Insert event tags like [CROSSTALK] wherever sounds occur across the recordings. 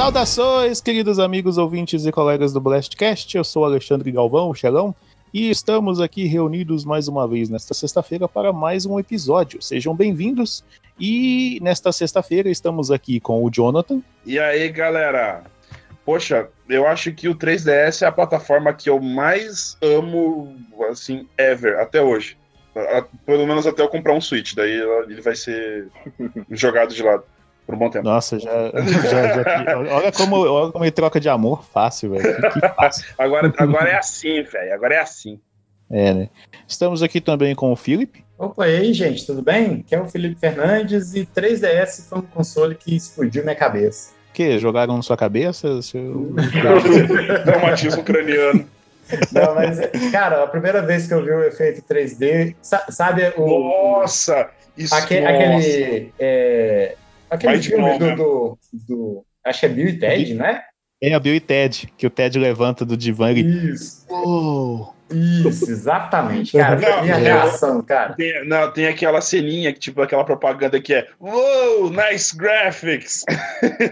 Saudações, queridos amigos ouvintes e colegas do Blastcast. Eu sou Alexandre Galvão, o Xelão, e estamos aqui reunidos mais uma vez nesta sexta-feira para mais um episódio. Sejam bem-vindos. E nesta sexta-feira estamos aqui com o Jonathan. E aí, galera? Poxa, eu acho que o 3DS é a plataforma que eu mais amo, assim, ever, até hoje. Pelo menos até eu comprar um Switch, daí ele vai ser [LAUGHS] jogado de lado por um bom tempo. Nossa, já. já, já olha, como, olha como ele troca de amor fácil, velho. [LAUGHS] agora, agora é assim, velho. Agora é assim. É, né? Estamos aqui também com o Felipe. Opa, e aí, gente, tudo bem? Aqui é o Felipe Fernandes e 3DS foi um console que explodiu minha cabeça. Que? Jogaram na sua cabeça? Seu... [LAUGHS] Traumatismo craniano. Não, mas, cara, a primeira vez que eu vi o efeito 3D, sabe o. Nossa! Isso, aquele, nossa. aquele é, Aquele Vai filme do, do, do, Acho que é Bill e Ted, né? É, a Bill e Ted, que o Ted levanta do divã e. Isso. Oh. Isso, exatamente, cara. Não, minha reação, cara. Tem, não, tem aquela ceninha, que, tipo, aquela propaganda que é Wow, nice graphics!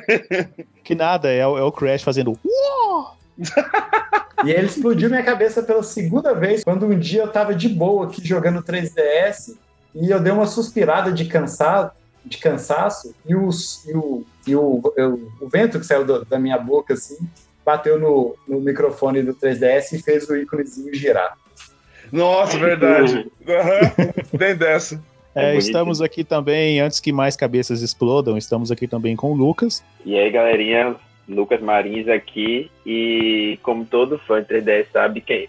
[LAUGHS] que nada, é, é o Crash fazendo Uou! [LAUGHS] e ele explodiu minha cabeça pela segunda vez, quando um dia eu tava de boa aqui jogando 3DS e eu dei uma suspirada de cansado de cansaço e, os, e, o, e o, o, o vento que saiu do, da minha boca, assim, bateu no, no microfone do 3DS e fez o íconezinho girar. Nossa, verdade. Uhum. Tem dessa. É, estamos aqui também, antes que mais cabeças explodam, estamos aqui também com o Lucas. E aí, galerinha, Lucas Marins aqui. E como todo fã de 3DS sabe, quem,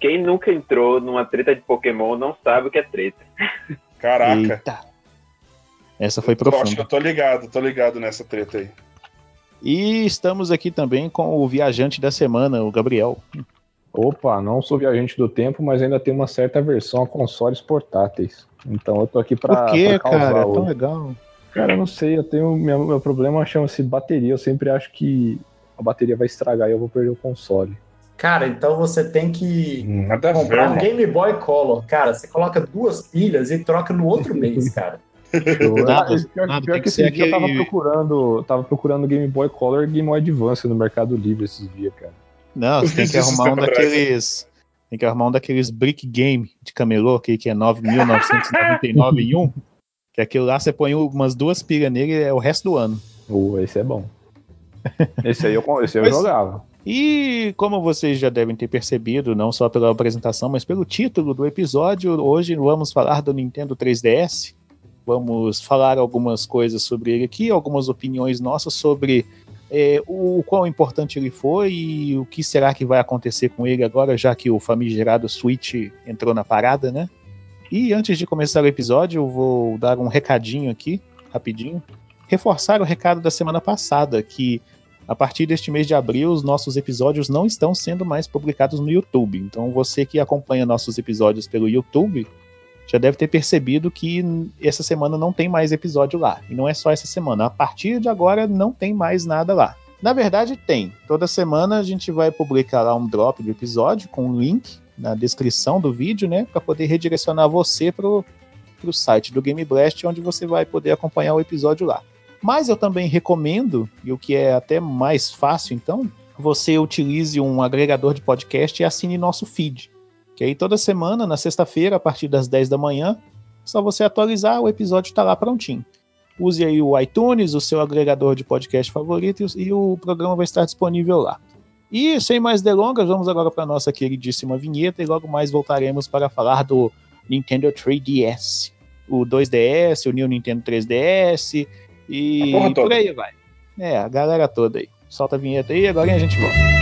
quem nunca entrou numa treta de Pokémon não sabe o que é treta. Caraca. Eita. Essa foi profunda. Acho que eu tô ligado, tô ligado nessa treta aí. E estamos aqui também com o viajante da semana, o Gabriel. Opa, não sou viajante do tempo, mas ainda tenho uma certa versão a consoles portáteis. Então eu tô aqui pra. Por que, cara? É tão legal. Cara, eu não sei, eu tenho. Meu, meu problema chama-se bateria. Eu sempre acho que a bateria vai estragar e eu vou perder o console. Cara, então você tem que Nada comprar um Game Boy Color. Cara, você coloca duas pilhas e troca no outro [LAUGHS] mês, cara. Nada, pior, nada, pior que, que esse dia aquele... eu tava procurando, tava procurando Game Boy Color e Game Boy Advance no Mercado Livre esses dias, cara. Não, você tem que [LAUGHS] arrumar um daqueles. Tem que arrumar um daqueles Brick Game de camelô, que, que é 9.999 em um. Que aquilo lá você põe umas duas pilhas nele é o resto do ano. Uh, esse é bom. [LAUGHS] Esse aí eu, esse eu Mas, jogava. E como vocês já devem ter percebido, não só pela apresentação, mas pelo título do episódio, hoje vamos falar do Nintendo 3DS. Vamos falar algumas coisas sobre ele aqui, algumas opiniões nossas sobre é, o quão importante ele foi e o que será que vai acontecer com ele agora, já que o famigerado Switch entrou na parada, né? E antes de começar o episódio, eu vou dar um recadinho aqui, rapidinho. Reforçar o recado da semana passada, que a partir deste mês de abril, os nossos episódios não estão sendo mais publicados no YouTube. Então, você que acompanha nossos episódios pelo YouTube, já deve ter percebido que essa semana não tem mais episódio lá. E não é só essa semana. A partir de agora não tem mais nada lá. Na verdade, tem. Toda semana a gente vai publicar lá um drop de episódio com um link na descrição do vídeo, né? Para poder redirecionar você pro, pro site do Game Blast, onde você vai poder acompanhar o episódio lá. Mas eu também recomendo, e o que é até mais fácil então, você utilize um agregador de podcast e assine nosso feed. Que aí toda semana, na sexta-feira, a partir das 10 da manhã, só você atualizar, o episódio está lá prontinho. Use aí o iTunes, o seu agregador de podcast favorito, e o programa vai estar disponível lá. E sem mais delongas, vamos agora para a nossa queridíssima vinheta e logo mais voltaremos para falar do Nintendo 3DS, o 2DS, o New Nintendo 3DS e por aí vai. É, a galera toda aí. Solta a vinheta aí e agora a gente volta.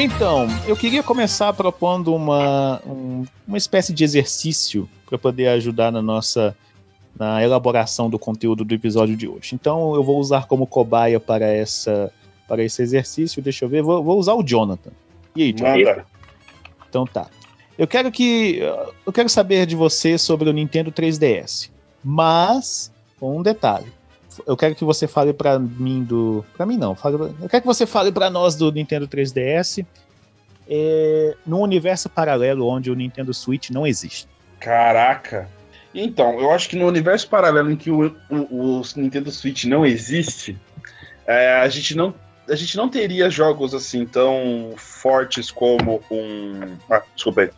Então, eu queria começar propondo uma, um- uma espécie de exercício para poder ajudar na nossa na elaboração do conteúdo do episódio de hoje. Então, eu vou usar como cobaia para essa para esse exercício. Deixa eu ver, vou, vou usar o Jonathan. E aí, Jonathan? Manda. Então tá. Eu quero que eu quero saber de você sobre o Nintendo 3DS, mas com um detalhe. Eu quero que você fale pra mim do, Pra mim não. fale- eu quero que você fale pra nós do Nintendo 3DS, é, num universo paralelo onde o Nintendo Switch não existe. Caraca. Então, eu acho que no universo paralelo em que o, o- o Nintendo Switch não existe, é, a, gente não, a gente não teria jogos assim tão fortes como um. Ah, desculpa aí.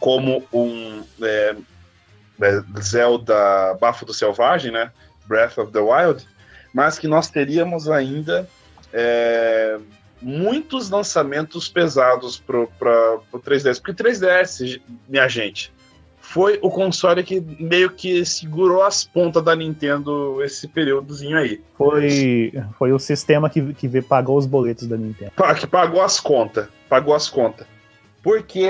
Como um é, é, Zelda Bafo do Selvagem, né? Breath of the Wild, mas que nós teríamos ainda é, muitos lançamentos pesados para o 3DS. Porque 3DS, minha gente, foi o console que meio que segurou as pontas da Nintendo esse períodozinho aí. Foi, foi o sistema que, que pagou os boletos da Nintendo. Que pagou as contas. Pagou as contas. Porque,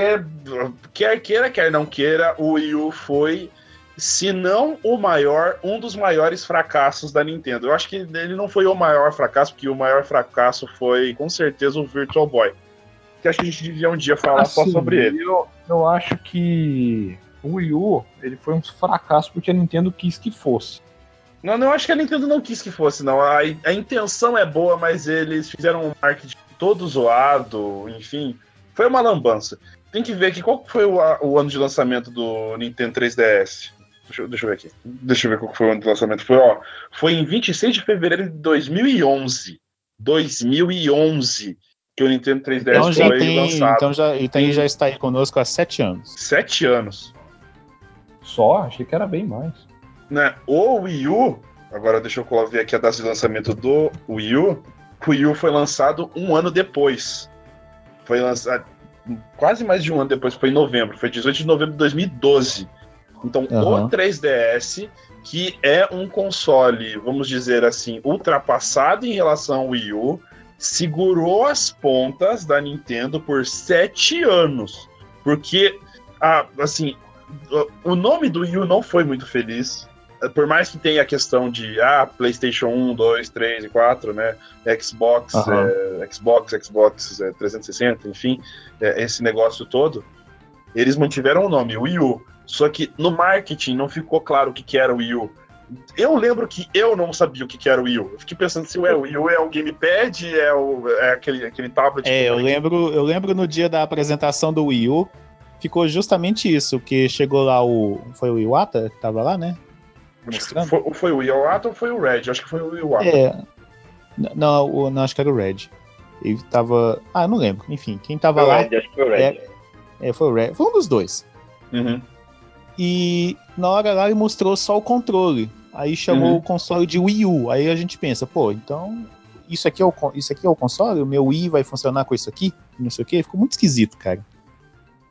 quer queira, quer não queira, o Wii U foi, se não o maior, um dos maiores fracassos da Nintendo. Eu acho que ele não foi o maior fracasso, porque o maior fracasso foi, com certeza, o Virtual Boy. Que acho que a gente devia um dia falar só Assim, sobre ele. Eu, eu acho que o Wii U ele foi um fracasso porque a Nintendo quis que fosse. Não, não, eu acho que a Nintendo não quis que fosse, não. A, a intenção é boa, mas eles fizeram um marketing todo zoado, enfim. Foi uma lambança. Tem que ver aqui qual que foi o, o ano de lançamento do Nintendo 3DS. Deixa, eu- deixa eu ver aqui. Deixa eu ver qual foi o ano de lançamento. Foi, ó, foi em 26 de fevereiro de 2011. 2011 que o Nintendo 3DS Então já foi tem, lançado. então já, então ele já está aí conosco há sete anos. Sete anos. Só? Achei que era bem mais. né? O Wii U, agora deixa eu ver aqui a data de lançamento do Wii U. O Wii U foi lançado um ano depois. Foi lançado quase mais de um ano depois, foi em novembro. Foi 18 de novembro de 2012. Então, Aham. o 3DS, que é um console, vamos dizer assim, ultrapassado em relação ao Wii U, segurou as pontas da Nintendo por sete anos. Porque, assim, o- nome do Wii U não foi muito feliz. Por mais que tenha a questão de ah, PlayStation 1, 2, 3 e 4, né? Xbox, Aham. é, Xbox, Xbox é, 360, enfim, é, esse negócio todo, eles mantiveram o nome Wii U. Só que no marketing não ficou claro o que, que era o Wii U. Eu lembro que eu não sabia o que, que era o Wii U. Eu fiquei pensando se o Wii U é o gamepad, é, o, é aquele, aquele tablet. É, eu lembro, eu lembro no dia da apresentação do Wii U, ficou justamente isso, que chegou lá o. Foi o Iwata que tava lá, né? Mostrando? foi, foi o Wii Wata ou foi o Red? Acho que foi o Wii Wata. É. Não, o- não, acho que era o Red. Ele tava. Ah, eu não lembro. Enfim, quem tava Foi o lá. Red, acho que foi o Red. É, é, foi o Red. Foi um dos dois. Uhum. E na hora lá ele mostrou só o controle. Aí chamou Uhum. o console de Wii U. Aí a gente pensa, pô, então isso aqui é o, isso aqui é o console? O meu Wii vai funcionar com isso aqui? Não sei o quê. Ficou muito esquisito, cara.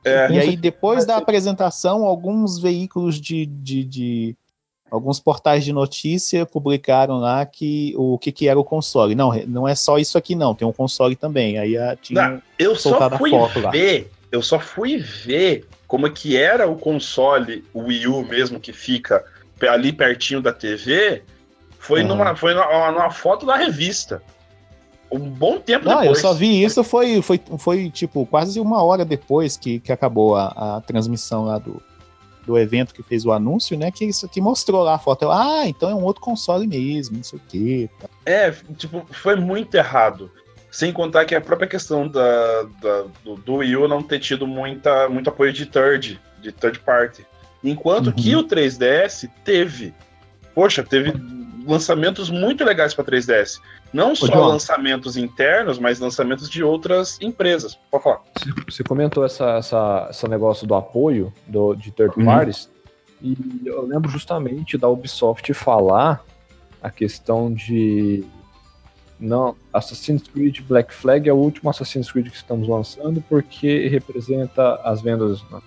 É, E aí, depois da apresentação, alguns veículos de, de, de- Alguns portais de notícia publicaram lá que o que, que era o console. Não, não é só isso aqui, não. Tem um console também. Aí a, tinha. Não, eu só fui ver, eu só fui ver como é que era o console, o Wii U mesmo, que fica ali pertinho da TV, foi, Aham. numa, foi numa, numa foto da revista. Um bom tempo Não, depois. eu só vi isso, foi, foi, foi tipo quase uma hora depois que, que acabou a, a transmissão lá do, do evento que fez o anúncio, né? Que isso que mostrou lá a foto. Eu, ah, então é um outro console mesmo, não sei o quê. tá. É, tipo, foi muito errado. Sem contar que a própria questão da, da- do, do Wii U não ter tido muita, muito apoio de third, de third party. Enquanto Uhum. que o 3DS teve. Poxa, teve lançamentos muito legais para 3DS. Não só João. lançamentos internos, mas lançamentos de outras empresas. Pode falar. Você, você comentou essa, essa, esse negócio do apoio do, de third Uhum. parties, e eu lembro justamente da Ubisoft falar a questão de não, Assassin's Creed Black Flag é o último Assassin's Creed que estamos lançando porque representa as vendas na,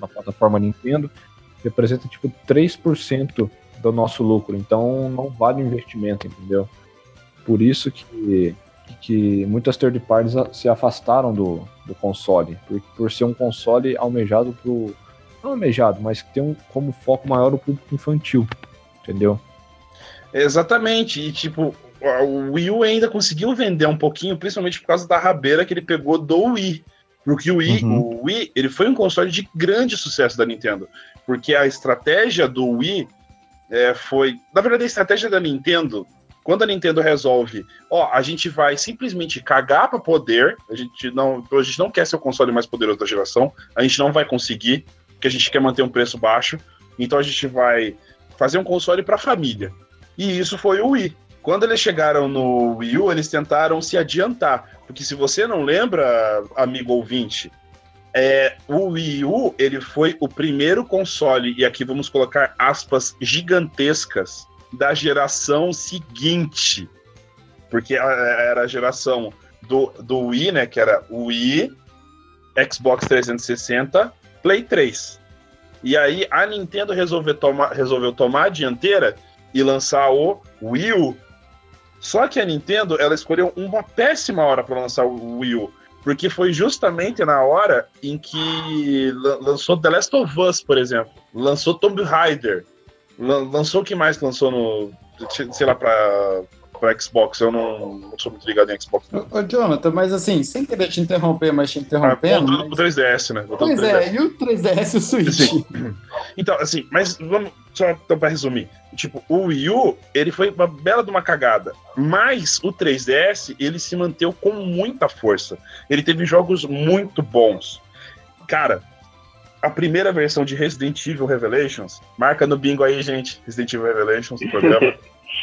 na plataforma Nintendo, representa tipo 3% do nosso lucro, então não vale o investimento, entendeu? Por isso que, que muitas third parties se afastaram do, do console, por, por ser um console almejado pro. Não almejado, mas que tem um, como foco maior o público infantil, entendeu? Exatamente, e tipo, o Wii U ainda conseguiu vender um pouquinho, principalmente por causa da rabeira que ele pegou do Wii. Porque o Wii, Uhum. o Wii ele foi um console de grande sucesso da Nintendo. Porque a estratégia do Wii é, foi. Na verdade, a estratégia da Nintendo, quando a Nintendo resolve, ó, a gente vai simplesmente cagar para poder, a gente não, a gente não quer ser o console mais poderoso da geração, a gente não vai conseguir, porque a gente quer manter um preço baixo, então a gente vai fazer um console para família. E isso foi o Wii. Quando eles chegaram no Wii U, eles tentaram se adiantar. Porque se você não lembra, amigo ouvinte, é, o Wii U ele foi o primeiro console, e aqui vamos colocar aspas gigantescas, da geração seguinte. Porque era a geração do, do Wii, né? Que era Wii, Xbox 360, Play 3. E aí a Nintendo resolveu, tomar resolveu tomar a dianteira e lançar o Wii U. Só que a Nintendo ela escolheu uma péssima hora para lançar o Wii U, porque foi justamente na hora em que lan- lançou The Last of Us, por exemplo, lançou Tomb Raider, lan- lançou o que mais lançou no, sei lá, para para Xbox. Eu não, não sou muito ligado em Xbox. não. Ô, Jonathan, mas assim, sem querer te interromper, mas te Ah, interrompendo. voltando mas- pro 3DS, né? Voltando Pois pro 3DS. é, e o 3DS e o Switch? Sim. Então, assim, mas vamos só então, para resumir. Tipo, o Wii U, ele foi uma bela de uma cagada. Mas o 3DS, ele se manteve com muita força. Ele teve jogos muito bons. Cara, a primeira versão de Resident Evil Revelations, marca no bingo aí, gente, Resident Evil Revelations, do programa,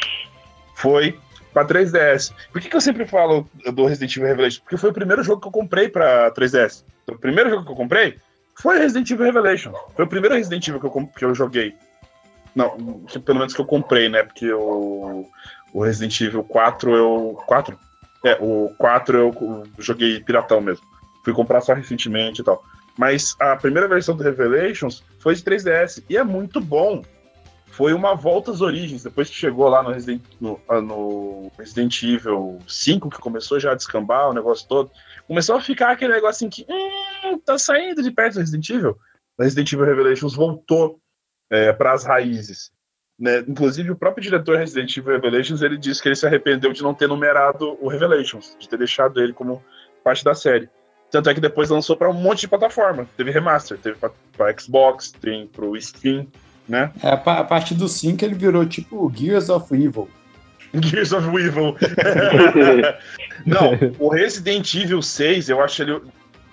[LAUGHS] foi para 3DS. Por que, que eu sempre falo do Resident Evil Revelations? Porque foi o primeiro jogo que eu comprei para 3DS. O primeiro jogo que eu comprei foi Resident Evil Revelation. Foi o primeiro Resident Evil que eu, que eu joguei. Não, que pelo menos que eu comprei, né? Porque o, o Resident Evil 4 eu. 4? É, o 4 eu joguei piratão mesmo. Fui comprar só recentemente e tal. Mas a primeira versão do Revelations foi de 3DS e é muito bom. Foi uma volta às origens. Depois que chegou lá no Resident, no, ah, no Resident Evil 5, que começou já a descambar o negócio todo, começou a ficar aquele negocinho que hum, tá saindo de perto do Resident Evil. O Resident Evil Revelations voltou para as raízes. Né? Inclusive, o próprio diretor Resident Evil Revelations ele disse que ele se arrependeu de não ter numerado o Revelations, de ter deixado ele como parte da série. Tanto é que depois lançou para um monte de plataforma. Teve remaster, teve para Xbox, tem pro Steam, né? É, a, pa- a partir do 5 ele virou tipo Gears of Evil. [LAUGHS] Gears of Evil. [LAUGHS] Não, o Resident Evil 6, eu acho ele.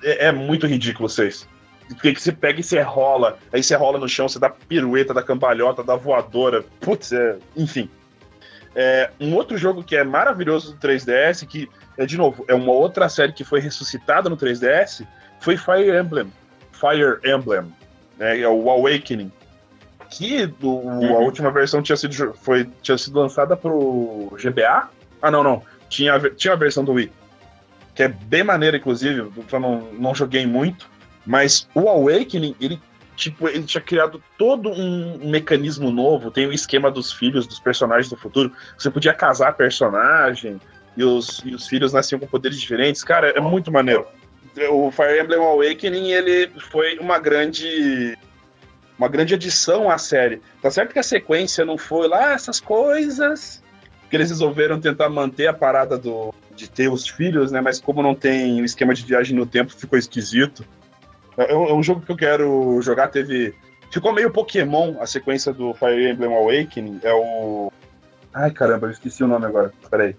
É, é muito ridículo o 6. Porque que você pega e você rola, aí você rola no chão, você dá pirueta, dá cambalhota, dá voadora. Putz, é. Enfim. É, um outro jogo que é maravilhoso do 3DS, que, é, de novo, é uma outra série que foi ressuscitada no 3DS, foi Fire Emblem. Fire Emblem. Né, é o Awakening. Que do- a última versão tinha sido, foi, tinha sido lançada pro GBA. Ah, não, não. Tinha, tinha a versão do Wii. Que é bem maneira, inclusive. Eu não, não joguei muito. Mas o Awakening, ele, tipo, ele tinha criado todo um mecanismo novo. Tem o esquema dos filhos, dos personagens do futuro. Você podia casar personagem. E os, e os filhos nasciam com poderes diferentes. Cara, é muito maneiro. O Fire Emblem Awakening, ele foi uma grande uma grande adição à série. Tá certo que a sequência não foi lá essas coisas que eles resolveram tentar manter a parada do de ter os filhos, né? Mas como não tem o esquema de viagem no tempo, ficou esquisito. É um, é um jogo que eu quero jogar. Teve ficou meio Pokémon a sequência do Fire Emblem Awakening. É o ai caramba, eu esqueci o nome agora. Peraí,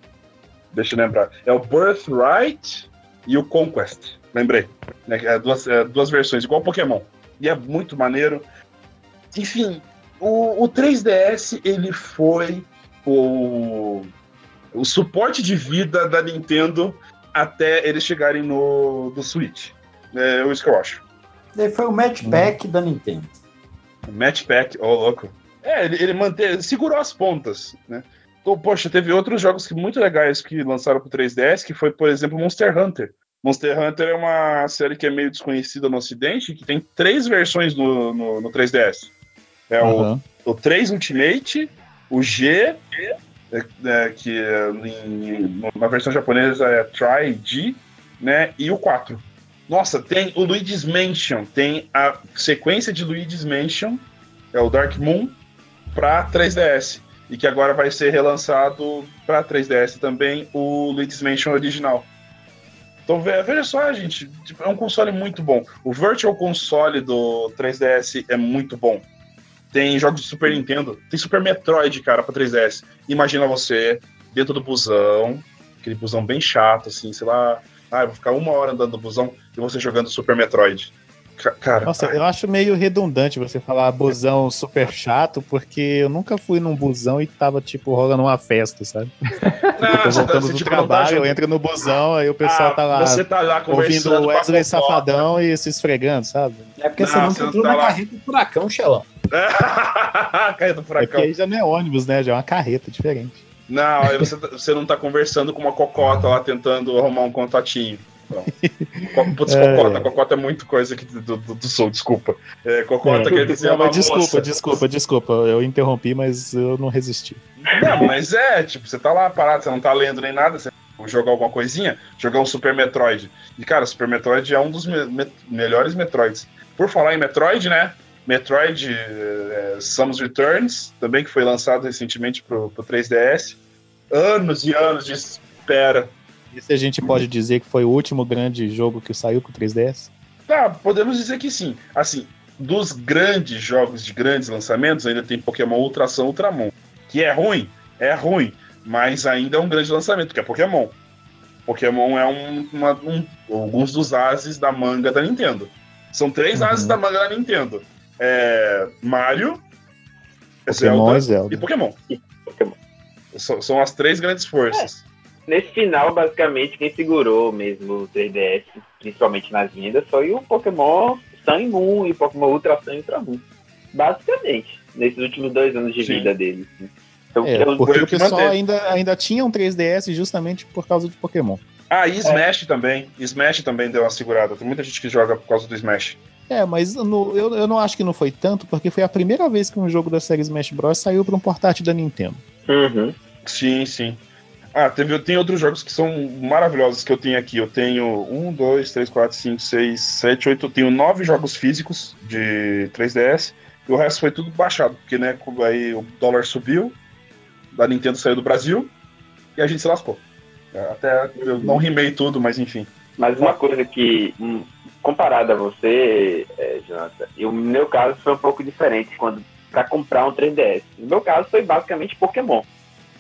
deixa eu lembrar. É o Birthright e o Conquest. Lembrei. Né? É duas, é duas versões, igual Pokémon. E é muito maneiro. Enfim, o, o 3DS ele foi o, o suporte de vida da Nintendo até eles chegarem no do Switch. É isso que eu acho. Daí foi o match pack da Nintendo. Match Pack, ô louco. É, ele, ele manteve, segurou as pontas, né? Então, poxa, teve outros jogos que, muito legais que lançaram pro 3DS, que foi, por exemplo, Monster Hunter. Monster Hunter é uma série que é meio desconhecida no ocidente, que tem três versões no, no, no 3DS. É o, Aham. o 3 Ultimate, o G, é, é, que é, em- na versão japonesa é Try G, né? E o 4. Nossa, tem o Luigi's Mansion, tem a sequência de Luigi's Mansion, é o Dark Moon, para 3DS. E que agora vai ser relançado para 3DS também o Luigi's Mansion original. Então ve- veja só, gente, tipo, é um console muito bom. O Virtual Console do 3DS é muito bom. Tem jogos de Super Nintendo, tem Super Metroid, cara, pra 3DS. Imagina você dentro do busão, aquele busão bem chato, assim, sei lá. Ah, eu vou ficar uma hora andando no busão e você jogando Super Metroid. Ca- Cara, Nossa, eu acho meio redundante você falar busão super chato, porque eu nunca fui num busão e tava, tipo, rolando uma festa, sabe? [LAUGHS] não, Eu tô você tá- voltando do tipo, não tá trabalho, eu entro no busão, aí o pessoal Ah, tá lá Você tá lá ouvindo o Wesley. Safadão e se esfregando, sabe? É porque Não, você nunca você não entrou tá na lá. carreta do furacão, Xelão. [LAUGHS] Caiu do É porque furacão. aí já não é ônibus, né? Já é uma carreta diferente. Não, aí você, tá- você não tá conversando com uma cocota lá tentando arrumar um contatinho. Putz, É. cocota, cocota é muito coisa aqui do, do, do sul, desculpa. É, cocota É. quer dizer Não, desculpa, moça. desculpa, desculpa. Eu interrompi, mas eu não resisti. Não, mas é, tipo, você tá lá parado, você não tá lendo nem nada, você jogar alguma coisinha, jogar um Super Metroid. E, cara, Super Metroid é um dos me- me- melhores Metroids. Por falar em Metroid, né? Metroid é, Samus Returns, também que foi lançado recentemente pro, pro 3DS. Anos e anos de espera. E se a gente pode dizer que foi o último grande jogo que saiu pro 3DS? Tá, podemos dizer que sim. Assim, dos grandes jogos de grandes lançamentos, ainda tem Pokémon Ultração Ultramon. Que é ruim, é ruim, mas ainda é um grande lançamento, que é Pokémon. Pokémon é um, uma- um- alguns dos ases da manga da Nintendo. São três Uhum. ases da manga da Nintendo. É Mario, Pokémon Zelda e Zelda. e Pokémon. E Pokémon. São, são as três grandes forças. Nesse final, basicamente, quem segurou mesmo o 3DS, principalmente nas vendas, foi o Pokémon Sun e Moon e o Pokémon Ultra Sun e Ultra Moon. Basicamente, nesses últimos dois anos de Sim. vida deles. Então, É, eu- porque o pessoal manteve. ainda, ainda tinha um 3DS justamente por causa de Pokémon. Ah, e Smash também. Smash também deu uma segurada. Tem muita gente que joga por causa do Smash. É, mas no- eu, eu não acho que não foi tanto, porque foi a primeira vez que um jogo da série Smash Bros. saiu para um portátil da Nintendo. Uhum. Sim, sim. Ah, teve, tem outros jogos que são maravilhosos que eu tenho aqui. Eu tenho um, dois, três, quatro, cinco, seis, sete, oito. Eu tenho nove jogos físicos de 3DS. E o resto foi tudo baixado, porque né, aí o dólar subiu, a Nintendo saiu do Brasil e a gente se lascou. Até eu não rimei tudo, mas enfim. Mas uma coisa que, hum, comparado a você, é, Jonathan, e o meu caso foi um pouco diferente quando para comprar um 3DS. No meu caso foi basicamente Pokémon.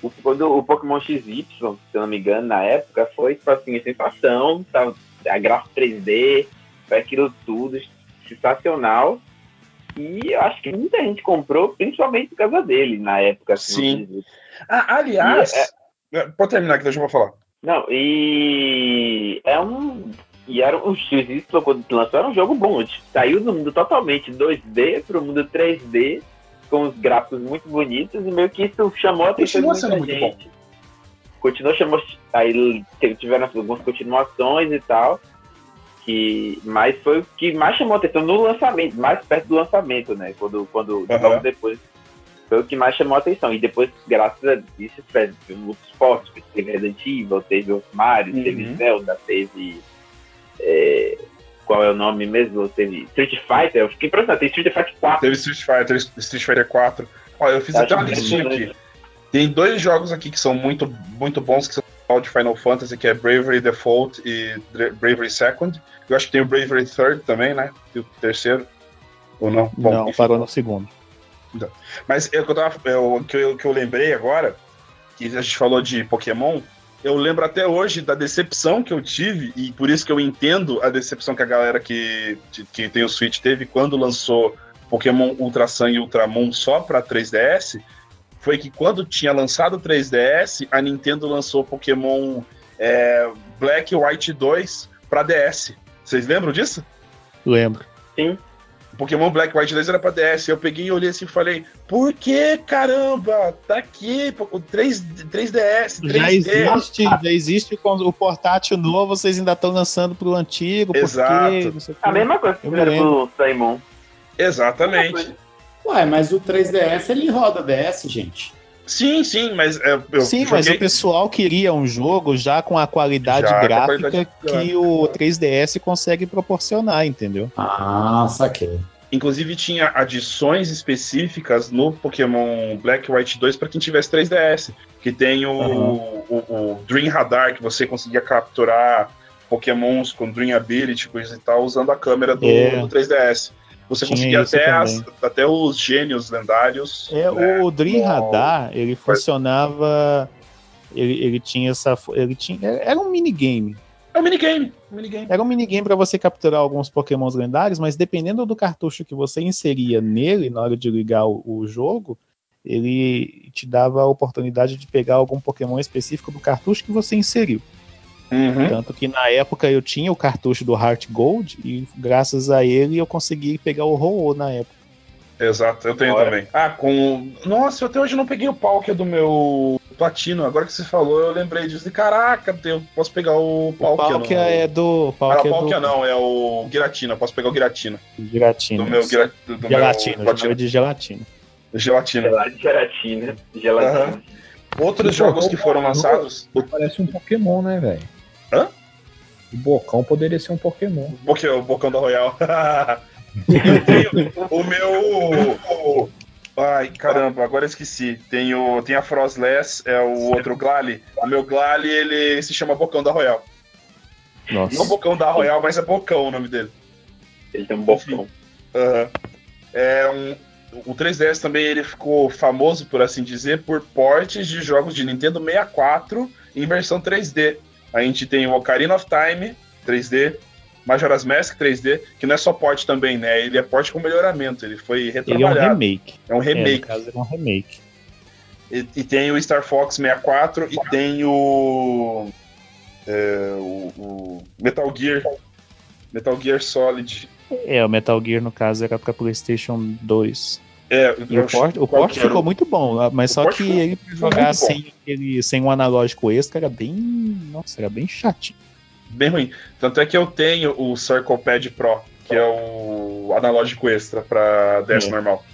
O, quando o Pokémon XY, se eu não me engano, na época, foi tipo assim, a sensação, tá, a gráfico 3D, foi aquilo tudo sensacional. E eu acho que muita gente comprou, principalmente por causa dele, na época. assim, Sim. Ah, aliás. E Pode terminar que deixa eu falar. Não, e é um. E era um XY quando lançou, era um jogo bom. Saiu do mundo totalmente 2D para o mundo 3D, com os gráficos muito bonitos, e meio que isso chamou a atenção de muita muito gente. Continuou, chamou. Aí tiveram algumas continuações e tal. Que, mas foi o que mais chamou a atenção no lançamento, mais perto do lançamento, né? Quando, quando logo depois foi o que mais chamou a atenção. E depois, graças a isso, teve muitos fortes. Teve Resident Evil, teve os Mario, Uhum. teve Zelda, teve. É, qual é o nome mesmo? Teve Street Fighter. Eu fiquei impressionado. Tem Street Fighter 4. Teve Street Fighter, Street Fighter 4. Olha, eu fiz Acho até uma listinha muito aqui. Tem dois jogos aqui que são muito, muito bons, que são de Final Fantasy, que é Bravery Default e Bravery Second. Eu acho que tem o Bravery Third também, né? E o terceiro. Ou não? Bom, não, enfim. parou no segundo. Mas é o que eu, tava, é que eu, que eu lembrei agora, que a gente falou de Pokémon, eu lembro até hoje da decepção que eu tive, e por isso que eu entendo a decepção que a galera que, que tem o Switch teve quando lançou Pokémon Ultra Sun e Ultramon só para 3DS, foi que quando tinha lançado o 3DS, a Nintendo lançou Pokémon é, Black e White 2 para DS. Vocês lembram disso? Lembro. Pokémon Black White 2 era pra DS. Eu peguei e olhei assim e falei, por que caramba? Tá aqui, o 3, 3DS, 3D. Já existe, já existe com o portátil novo, vocês ainda estão lançando pro antigo, porque Exato. não sei o quê. A mesma coisa que fizeram pro Simon. Exatamente. Ué, mas o 3DS ele roda DS, gente. Sim, sim, mas é, eu Sim, mas joguei- o pessoal queria um jogo já com a qualidade Já com a gráfica qualidade que gráfica. o 3DS consegue proporcionar, entendeu? Ah, saquei. Inclusive tinha adições específicas no Pokémon Black White 2 para quem tivesse 3DS. Que tem o, Aham. o, o Dream Radar, que você conseguia capturar Pokémons com Dream Ability, coisa e tal, usando a câmera do, É. do 3DS. Você Tinha conseguia até, as- até os gênios lendários. É, né? o Dream Radar, ele funcionava. Ele, ele tinha essa. Ele tinha, era um minigame. É um minigame. Um minigame. Era um minigame para você capturar alguns pokémons lendários, mas dependendo do cartucho que você inseria nele na hora de ligar o, o jogo, ele te dava a oportunidade de pegar algum pokémon específico do cartucho que você inseriu. Uhum. Tanto que na época eu tinha o cartucho do Heart Gold e graças a ele eu consegui pegar o Ho-Oh na época. Exato, eu tenho Bora. também. Ah, com. Nossa, eu até hoje não peguei o Palkia do meu Platino. Agora que você falou, eu lembrei disso. E, Caraca, eu posso pegar o O Palkia. Palkia no- é do. Ah, Palkia o é do não, é o Giratina. Posso pegar o Giratina. Gelatina. Do meu, gira, do, do Gelatina, meu Platino. de gelatina. Gelatina. Gelatina. Gelatina. Aham. Outros jogos que foram lançados. O, Parece um Pokémon, né, velho? Hã? O Bocão poderia ser um Pokémon. Boque- o Bocão da Royal. [LAUGHS] eu tenho o meu. o- Ai, caramba, agora eu esqueci. Tem, o, tem a Frostless, é o outro Glali. O meu Glali, ele se chama Bocão da Royal. Não Nossa. Bocão da Royal, mas é Bocão o nome dele. Ele tem um bocão. Aham. É um, o 3DS também ele ficou famoso, por assim dizer, por portes de jogos de Nintendo 64 em versão 3D. A gente tem o Ocarina of Time 3D, Majora's Mask 3D, que não é só porte também, né? Ele é porte com melhoramento, ele foi Ele é um retrabalhado. remake. É um É, remake. no caso, é um remake. E, e tem o Star Fox 64 e tem o, é, o, o Metal Gear. Metal Gear Solid. É, o Metal Gear, no caso, era pra PlayStation 2. É, o port, o qual port que era ficou muito bom, mas O só que ele jogar sem, ele, sem um analógico extra era bem. Nossa, era bem chatinho. bem ruim. Tanto é que eu tenho o Circle Pad Pro, que é o analógico extra pra DS É. normal.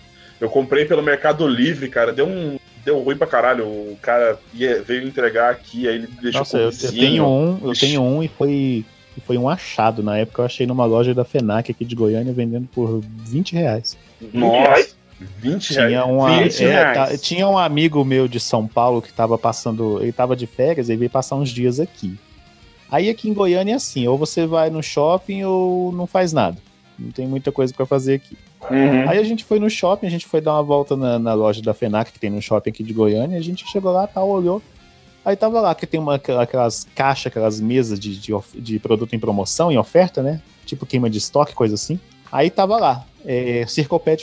Eu comprei pelo Mercado Livre, cara, deu um deu ruim pra caralho. O cara ia, veio entregar aqui, aí ele deixou Nossa, eu, eu tenho um, eu tenho um e foi, e foi um achado. Na época eu achei numa loja da FENAC aqui de Goiânia vendendo por 20 reais. Nossa, 20 reais. Tinha, uma, 20 é, tá- tinha um amigo meu de São Paulo que tava passando. Ele tava de férias e veio passar uns dias aqui. Aí aqui em Goiânia é assim, ou você vai no shopping ou não faz nada. Não tem muita coisa pra fazer aqui. Uhum. Aí a gente foi no shopping, a gente foi dar uma volta na, na loja da FENAC, que tem no shopping aqui de Goiânia, a gente chegou lá, tal, olhou. Aí tava lá, que tem uma, aquela- aquelas caixas, aquelas mesas de, de, de produto em promoção, em oferta, né? Tipo queima de estoque, coisa assim. Aí tava lá, é,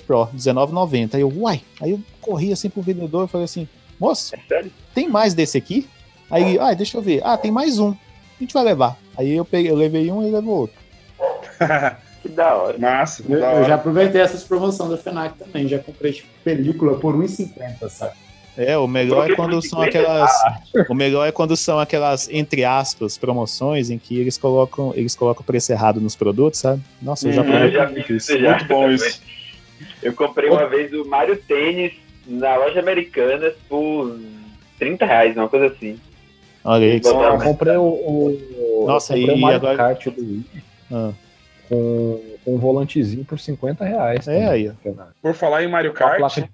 Pro, R$19,90. Aí eu, uai. Aí eu corri assim pro vendedor e falei assim, moço, sério? tem mais desse aqui? Aí, ah, deixa eu ver. Ah, tem mais um. A gente vai levar. Aí eu, peguei, eu levei um e ele levou outro. [LAUGHS] Que da hora. Massa, Eu, da eu hora. já aproveitei essas promoções da FENAC também. Já comprei tipo, película por R$1,50, sabe? É, o melhor é quando são 50, aquelas. O melhor é quando são aquelas, entre aspas, promoções em que eles colocam, eles colocam o preço errado nos produtos, sabe? Nossa, eu já Hum, provei Eu já vi isso. já. Muito bom isso. Eu comprei uma vez o Mario Tênis na loja americana por 30 reais, uma coisa assim. Olha aí, que Eu comprei o, o, Nossa, comprei e o Mario agora- Kart do Wii Ah. com, com um volantezinho por 50 reais. É também, aí. Por falar em Mario Uma Kart, placa-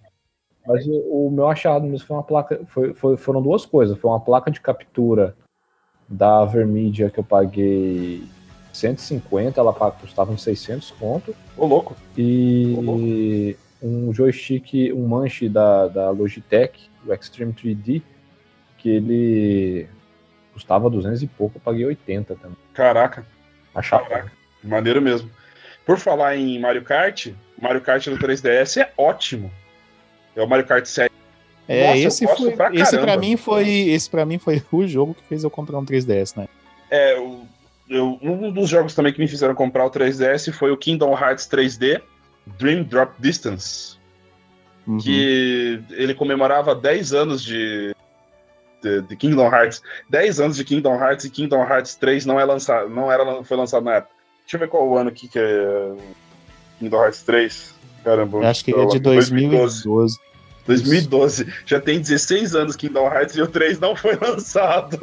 Mas o, o meu achado mesmo foi uma placa. Foi, foi- foram duas coisas. Foi uma placa de captura da Vermídia que eu paguei 150, ela custava uns 600 conto. ô louco. E um joystick, um manche da, da Logitech, o Extreme 3D, que ele custava 200 e pouco, eu paguei 80 também. Caraca, Achava. Caraca. maneiro mesmo. Por falar em Mario Kart, o Mario Kart do 3DS é ótimo. É o Mario Kart 7. É, Nossa, esse foi, pra esse pra mim foi, esse para mim foi o jogo que fez eu comprar um 3DS, né? É, o- eu- um dos jogos também que me fizeram comprar o 3DS foi o Kingdom Hearts 3D, Dream Drop Distance, Uhum. que ele comemorava 10 anos de, de, de Kingdom Hearts. 10 anos de Kingdom Hearts e Kingdom Hearts 3 não, é lançado, não era, foi lançado na época. Deixa eu ver qual o ano aqui que é Kingdom Hearts 3. Caramba, acho que onde é de tá o ano? 2012. 2012. Já tem 16 anos Kingdom Hearts e o 3 não foi [LAUGHS] lançado.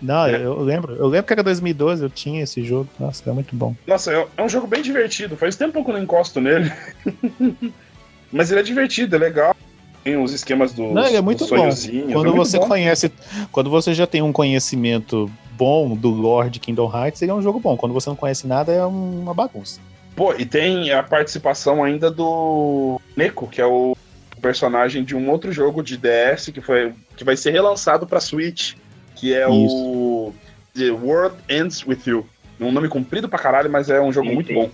Não, eu lembro. Eu lembro que era 2012, eu tinha esse jogo. Nossa, era muito bom. Nossa, é é um jogo bem divertido. Faz tempo que eu não encosto nele. [LAUGHS] Mas ele é divertido, é legal. Tem os esquemas do Não, ele é muito bom. Quando é muito você bom. conhece, quando você já tem um conhecimento bom do lore de Kingdom Hearts, ele é um jogo bom. Quando você não conhece nada, é uma bagunça. Pô, e tem a participação ainda do Neko, que é o personagem de um outro jogo de DS que, foi, que vai ser relançado pra Switch, que é o The World Ends With You. Um nome comprido pra caralho, mas é um jogo Sim, muito sim. bom.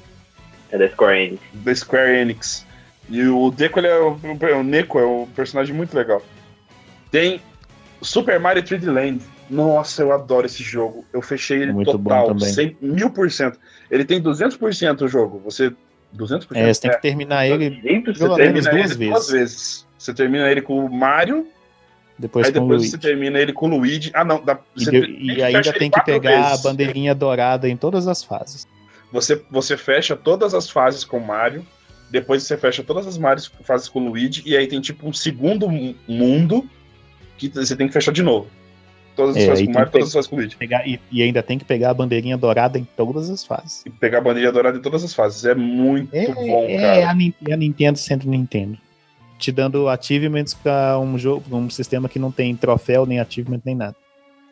É da Square Enix. da Square Enix. E o Deco, ele é o, o Neko é um personagem muito legal. Tem Super Mario 3D Land. Nossa, eu adoro esse jogo. Eu fechei ele Muito total, também. 100, mil por cento. Ele tem 200% o jogo. Você 200%? É, você tem que terminar ele Gente, pelo Você termina duas ele vezes. duas vezes. Você termina ele com o Mario, Depois aí depois você termina ele com o Luigi. Ah, não. Dá, E, você de- tem e ainda ele tem que pegar vezes. a bandeirinha dourada em todas as fases. Você, você fecha todas as fases com o Mario, depois você fecha todas as Marios- fases com o Luigi, e aí tem tipo um segundo mu- mundo que você tem que fechar de novo. Todas as É, fases com Mario, todas as fases com Luigi. Pegar, e, e ainda tem que pegar a bandeirinha dourada em todas as fases. E pegar a bandeira dourada em todas as fases. É muito É, bom, é cara. é a Nintendo sendo Nintendo. Te dando achievements pra um jogo, um sistema que não tem troféu, nem achievement, nem nada.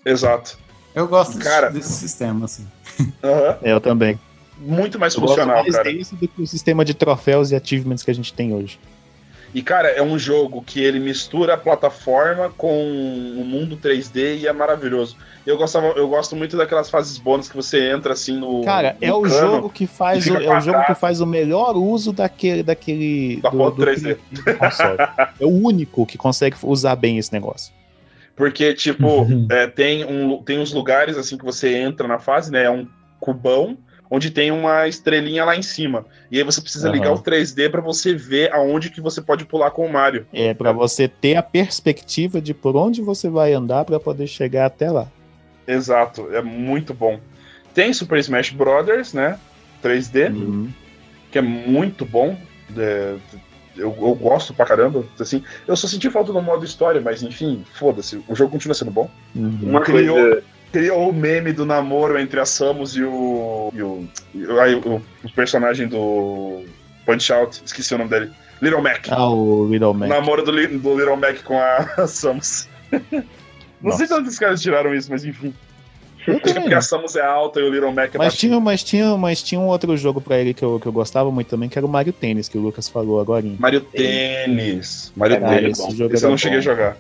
Exato. Eu gosto Cara- desse sistema, assim. É, eu também. Muito mais Eu gosto funcional, mais cara. desse do que o sistema de troféus e achievements que a gente tem hoje. E, cara, é um jogo que ele mistura a plataforma com o mundo 3D e é maravilhoso. Eu, gostava, eu gosto muito daquelas fases bônus que você entra assim no. Cara, é no o cano. jogo que faz o, é o jogo que faz o melhor uso daquele daquele Da porra do 3D. do console. É o único que consegue usar bem esse negócio. Porque, tipo, é, tem, um, tem uns lugares assim que você entra na fase, né? É um cubão onde tem uma estrelinha lá em cima. E aí você precisa Aham. ligar o 3D pra você ver aonde que você pode pular com o Mario. É pra você ter a perspectiva de por onde você vai andar pra poder chegar até lá. Exato, é muito bom. Tem Super Smash Brothers, né? 3D, Uhum. que é muito bom. É, eu, eu gosto pra caramba. Assim, eu só senti falta do modo história, mas enfim, foda-se. O jogo continua sendo bom. Uhum. Uma Criou- coisa. Criou o meme do namoro entre a Samus e o. E o, e o, aí, o- o personagem do Punch Out, esqueci o nome dele. Little Mac. Ah, o Little O Mac. namoro do, do Little Mac com a [LAUGHS] Samus. Não sei de Nossa. onde os caras tiraram isso, mas enfim. Acho que é porque a Samus é alta e o Little Mac é Mas baixinho. tinha, mas, tinha, mas tinha um outro jogo pra ele que eu, que eu gostava muito também, que era o Mario Tênis, que o Lucas falou agora. Mario Tênis. Mario É, Tênis. esse jogo Esse eu não cheguei a bom. jogar.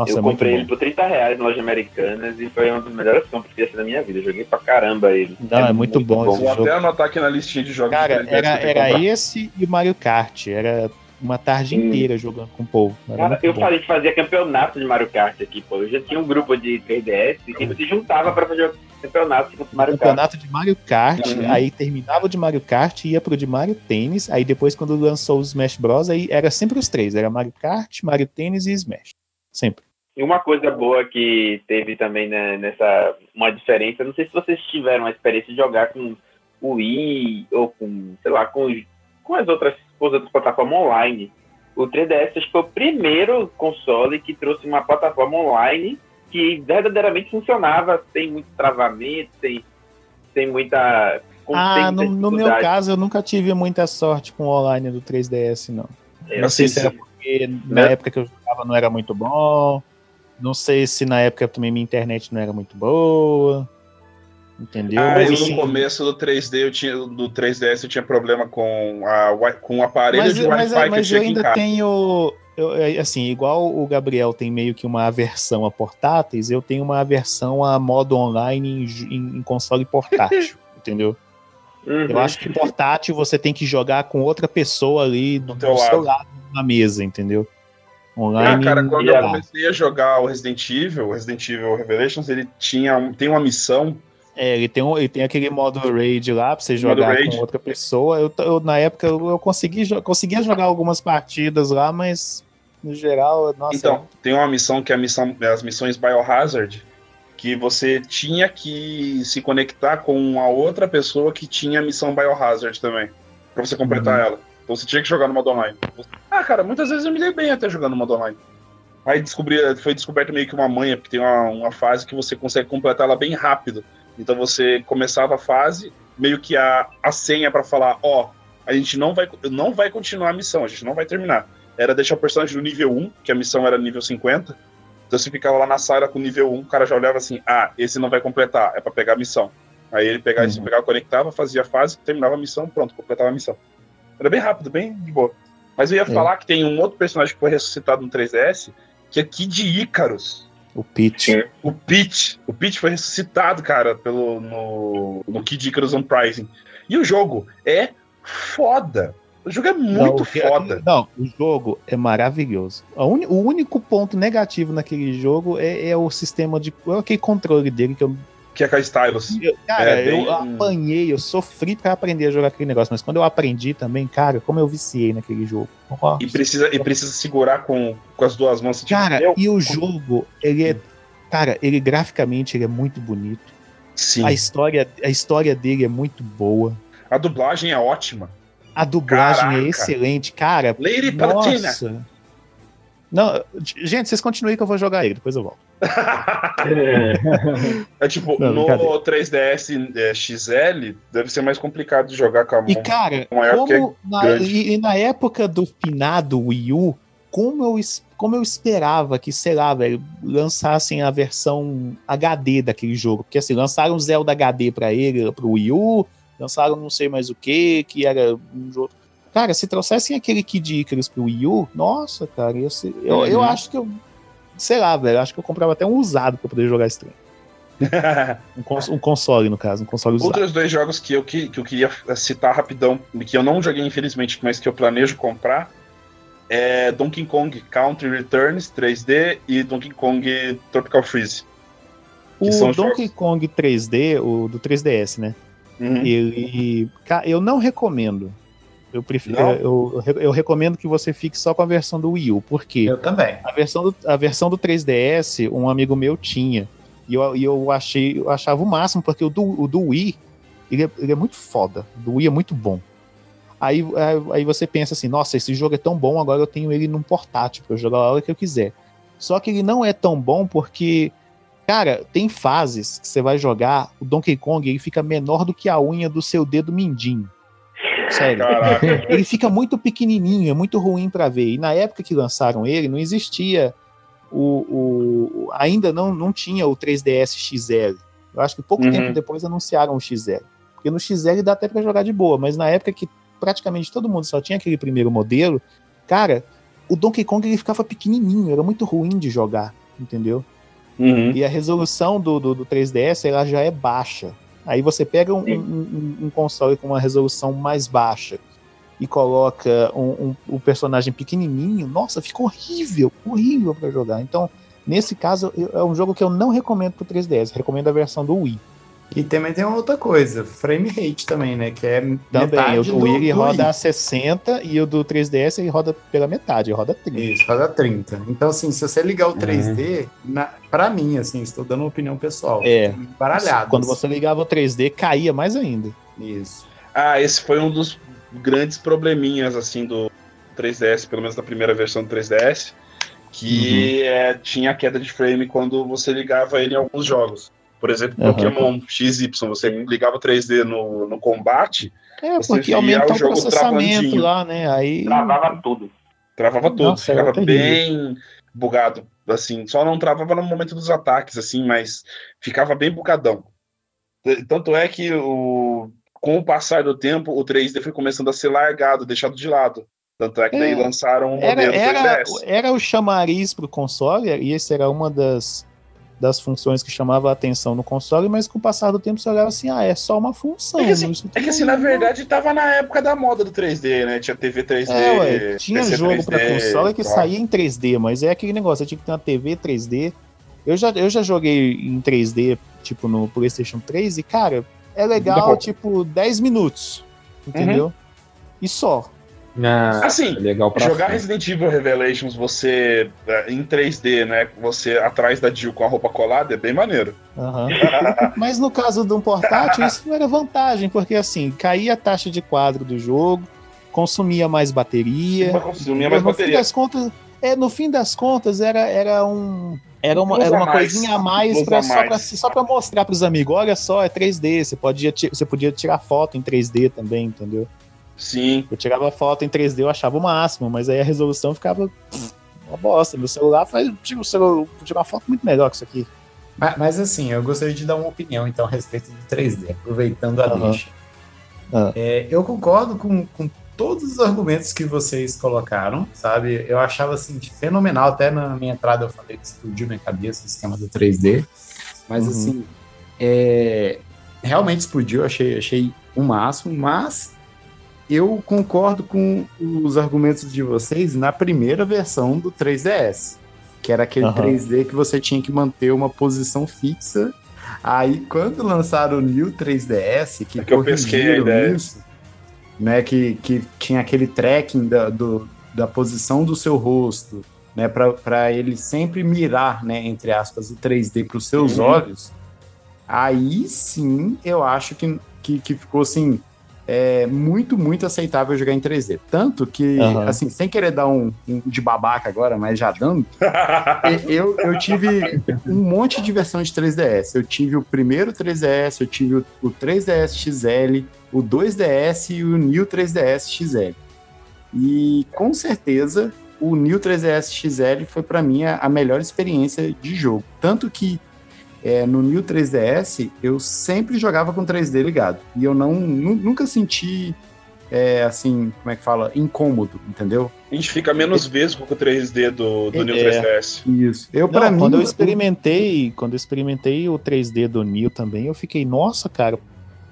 Nossa, eu é muito comprei ele bom. por 30 reais na loja Americanas e foi uma das melhores compras que eu fiz da minha vida. Eu joguei pra caramba ele. Não, é muito bom esse Vou jogo. até anotar aqui na listinha de jogos. Cara, de 3DS que eu era, era esse e Mario Kart. Era uma tarde Hum. inteira jogando com o povo. Era Cara, muito eu bom. falei que fazia campeonato de Mario Kart aqui, pô. Eu já tinha um grupo de 3DS e que se juntava pra fazer campeonato com Mario Kart. campeonato de Mario Kart, Uhum. aí terminava o de Mario Kart, ia pro de Mario Tênis, aí depois quando lançou o Smash Bros, aí era sempre os três, era Mario Kart, Mario Tênis e Smash. Sempre. E uma coisa boa que teve também né, nessa uma diferença, não sei se vocês tiveram a experiência de jogar com o Wii ou com, sei lá, com, com as outras, com as outras plataformas online. O 3DS acho que foi o primeiro console que trouxe uma plataforma online que verdadeiramente funcionava sem muito travamento, sem, sem muita. Ah, no, no meu caso eu nunca tive muita sorte com o online do 3DS, não. Eu Não sei se era porque na Né? época que eu jogava não era muito bom. Não sei se na época também minha internet não era muito boa. Entendeu? Ah, Mas, eu assim, no começo do 3D, eu tinha, do 3DS, eu tinha problema com, a, com o aparelho mas, de mas, Wi-Fi que eu mas tinha eu em ainda casa. tenho. eu- é, assim, igual o Gabriel tem meio que uma aversão a portáteis, eu tenho uma aversão a modo online em, em- em console portátil, [LAUGHS] entendeu? Uhum. Eu acho que portátil você tem que jogar com outra pessoa ali do, do seu lado. lado na mesa, entendeu? Ah, Online. cara, quando eu dá. comecei a jogar o Resident Evil, o Resident Evil Revelations, ele tinha tem uma missão É, ele tem, um- ele tem aquele modo raid lá pra você jogar com outra pessoa. Eu, eu, na época eu, eu consegui, conseguia jogar algumas partidas lá, mas no geral, nossa. Então, tem uma missão que é a missão, as missões Biohazard, que você tinha que se conectar com a outra pessoa que tinha a missão Biohazard também, pra você completar Uhum. ela. Então você tinha que jogar no modo online. Ah, cara, muitas vezes eu me dei bem até jogando no modo online. Aí descobri, foi descoberto meio que uma manha, porque tem uma, uma fase que você consegue completar ela bem rápido. Então você começava a fase, meio que a, a senha pra falar, ó, a gente não vai, não vai continuar a missão, a gente não vai terminar. Era deixar o personagem no nível 1, que a missão era nível 50. Então você ficava lá na sala com nível 1, o cara já olhava assim, ah, esse não vai completar, é pra pegar a missão. Aí ele pegava, Uhum. pegava, conectava, fazia a fase, terminava a missão, pronto, completava a missão. Era bem rápido, bem de boa. Mas eu ia É. falar que tem um outro personagem que foi ressuscitado no 3DS, que é Kid Icarus. O Peach. Sim. O Peach. O Peach foi ressuscitado, cara, pelo, no, no Kid Icarus Uprising. E o jogo é foda. O jogo é muito Não, que- foda. Não, o jogo é maravilhoso. A uni- o único ponto negativo naquele jogo é, é o sistema de. É aquele controle dele que eu. Que é com a Stylus. eu- cara, É bem- eu apanhei, eu sofri pra aprender a jogar aquele negócio, mas quando eu aprendi também, cara, como eu viciei naquele jogo. Nossa. E precisa, e precisa segurar com, com as duas mãos. Tipo, Cara, eu- e o jogo, ele é. Cara, ele graficamente ele é muito bonito. Sim. A história, a história dele é muito boa. A dublagem é ótima. A dublagem Caraca. é excelente, cara. Lady Palatina. Nossa. Não, gente, vocês continuem que eu vou jogar ele, depois eu volto. [LAUGHS] É tipo, Não, no brincadeira. 3DS é, XL, deve ser mais complicado de jogar com a mão. E, cara, maior como que na, e, e na época do finado Wii U, como eu, como eu esperava que, sei lá, velho, lançassem a versão HD daquele jogo. Porque, assim, lançaram o Zelda HD pra ele, pro Wii U, lançaram não sei mais o que, que era um jogo. Cara, se trouxessem aquele Kid Icarus pro Wii U, nossa, cara, ia ser- eu, eu Uhum. acho que eu. Sei lá, velho, acho que eu comprava até um usado pra poder jogar esse trem. [LAUGHS] Um, cons- um console, no caso, um console usado. Outros dois jogos que eu, que, que eu queria citar rapidão, que eu não joguei infelizmente, mas que eu planejo comprar, é Donkey Kong Country Returns 3D e Donkey Kong Tropical Freeze. O Donkey jogos- Kong 3D, o do 3DS, né? Uhum. Ele. Eu não recomendo. Eu, prefiro, eu, eu, eu recomendo que você fique só com a versão do Wii U, porque Eu também. a versão do, a versão do 3DS, um amigo meu tinha. E eu, eu achei, eu achava o máximo, porque o do, o do Wii, ele é, ele é muito foda. O do Wii é muito bom. Aí, aí- aí você pensa assim, nossa, esse jogo é tão bom, agora eu tenho ele num portátil pra eu jogar a hora que eu quiser. Só que ele não é tão bom porque, cara, tem fases que você vai jogar, o Donkey Kong ele fica menor do que a unha do seu dedo mindinho. Sério. Caraca. Ele fica muito pequenininho, é muito ruim pra ver. E na época que lançaram ele, não existia o, o- ainda não, não tinha o 3DS XL. Eu acho que pouco Uhum. tempo depois anunciaram o XL. Porque no XL dá até pra jogar de boa, mas na época que praticamente todo mundo só tinha aquele primeiro modelo, cara, o Donkey Kong ele ficava pequenininho, era muito ruim de jogar, entendeu? Uhum. E a resolução do, do, do 3DS ela já é baixa. Aí você pega um, um- um- console com uma resolução mais baixa e coloca um, um- personagem pequenininho, nossa, fica horrível, horrível pra jogar. Então, nesse caso, é um jogo que eu não recomendo pro 3DS, recomendo a versão do Wii. E também tem uma outra coisa, frame rate também, né? Que é Também, metade o do Wii roda a Wii. 60 e o do 3DS ele roda pela metade, ele roda 30. Isso, roda 30. Então, assim, se você ligar o 3D, na, pra mim, assim, estou dando uma opinião pessoal. É. Baralhado. Quando você ligava o 3D, caía mais ainda. Isso. Ah, esse foi um dos grandes probleminhas, assim, do 3DS, pelo menos da primeira versão do 3DS, que é, tinha queda de frame quando você ligava ele em alguns jogos. Por exemplo, Aham. Pokémon XY, você ligava 3D no, no combate, É, Você porque aumenta o o jogo processamento travandinho. lá, né? Aí. Travava tudo. travava tudo, Nossa, era ficava bem bugado, assim, só não travava no momento dos ataques, assim, mas ficava bem bugadão. Tanto é que o, com o passar do tempo, o 3D foi começando a ser largado, deixado de lado. Tanto é que daí É. lançaram o Era, modelo era, 3DS. era o chamariz pro console, e esse era uma das, das funções que chamava a atenção no console, mas com o passar do tempo você olhava assim, ah, é só uma função. É que assim, É que assim, na não- verdade, tava na época da moda do 3D, né? Tinha TV 3D. É, ué, tinha PC jogo pra 3D, console que saía em 3D, mas é aquele negócio, você tinha que ter uma TV 3D, Eu já, eu já joguei em 3D, tipo, no PlayStation 3, e, cara, é legal, tipo, 10 minutos. Entendeu? E só. Ah, Assim, é legal pra Jogar frente. Resident Evil Revelations, você é, em 3D, né? Você atrás da Jill com a roupa colada, é bem maneiro. Aham. [LAUGHS] Mas no caso de um portátil, isso não era vantagem, porque assim, caía a taxa de quadro do jogo, consumia mais bateria. Consumia mais no fim bateria. das contas, é, no fim das contas, era, era um. Era uma, era uma mais. coisinha a mais, pra, a só, pra, mais. só pra mostrar pros amigos: olha só, é 3D. Você podia, você podia tirar foto em 3D também, entendeu? Sim. Eu tirava foto em 3D, eu achava o máximo, mas aí a resolução ficava pff, uma bosta. Meu celular faz tira, o celular, tira uma foto muito melhor que isso aqui. Mas, mas, assim, eu gostaria de dar uma opinião, então, a respeito do 3D, aproveitando a Aham. deixa. Ah. É, eu concordo com, com todos os argumentos que vocês colocaram, sabe? Eu achava, assim, fenomenal. Até na minha entrada eu falei que explodiu minha cabeça o esquema do 3D. Mas, Uhum. assim, é, realmente explodiu, achei, achei o máximo, mas eu concordo com os argumentos de vocês na primeira versão do 3DS, que era aquele Aham. 3D que você tinha que manter uma posição fixa. Aí, quando lançaram o New 3DS, que, É que eu pesquei a ideia. isso, né, que, que tinha aquele tracking da, do- da posição do seu rosto, né, para ele sempre mirar, né, entre aspas, o 3D para os seus Uhum. olhos, aí sim eu acho que, que, que ficou assim. É muito, muito aceitável jogar em 3D. Tanto que, Aham. assim, sem querer dar um, um de babaca agora, mas já dando, [LAUGHS] eu, eu tive um monte de versão de 3DS. Eu tive o primeiro 3DS, eu tive o, o 3DS XL, o 2DS e o New 3DS XL. E com certeza o New 3DS XL foi para mim a melhor experiência de jogo. Tanto que é, no New 3DS eu sempre jogava com 3D ligado. E eu não, nu- nunca senti, é, assim, como é que fala? Incômodo, entendeu? A gente fica menos vezes com o 3D do, do New É. 3DS. Isso. Eu, Não, para mim. quando eu experimentei, quando eu experimentei o 3D do Neo também, eu fiquei, nossa, cara,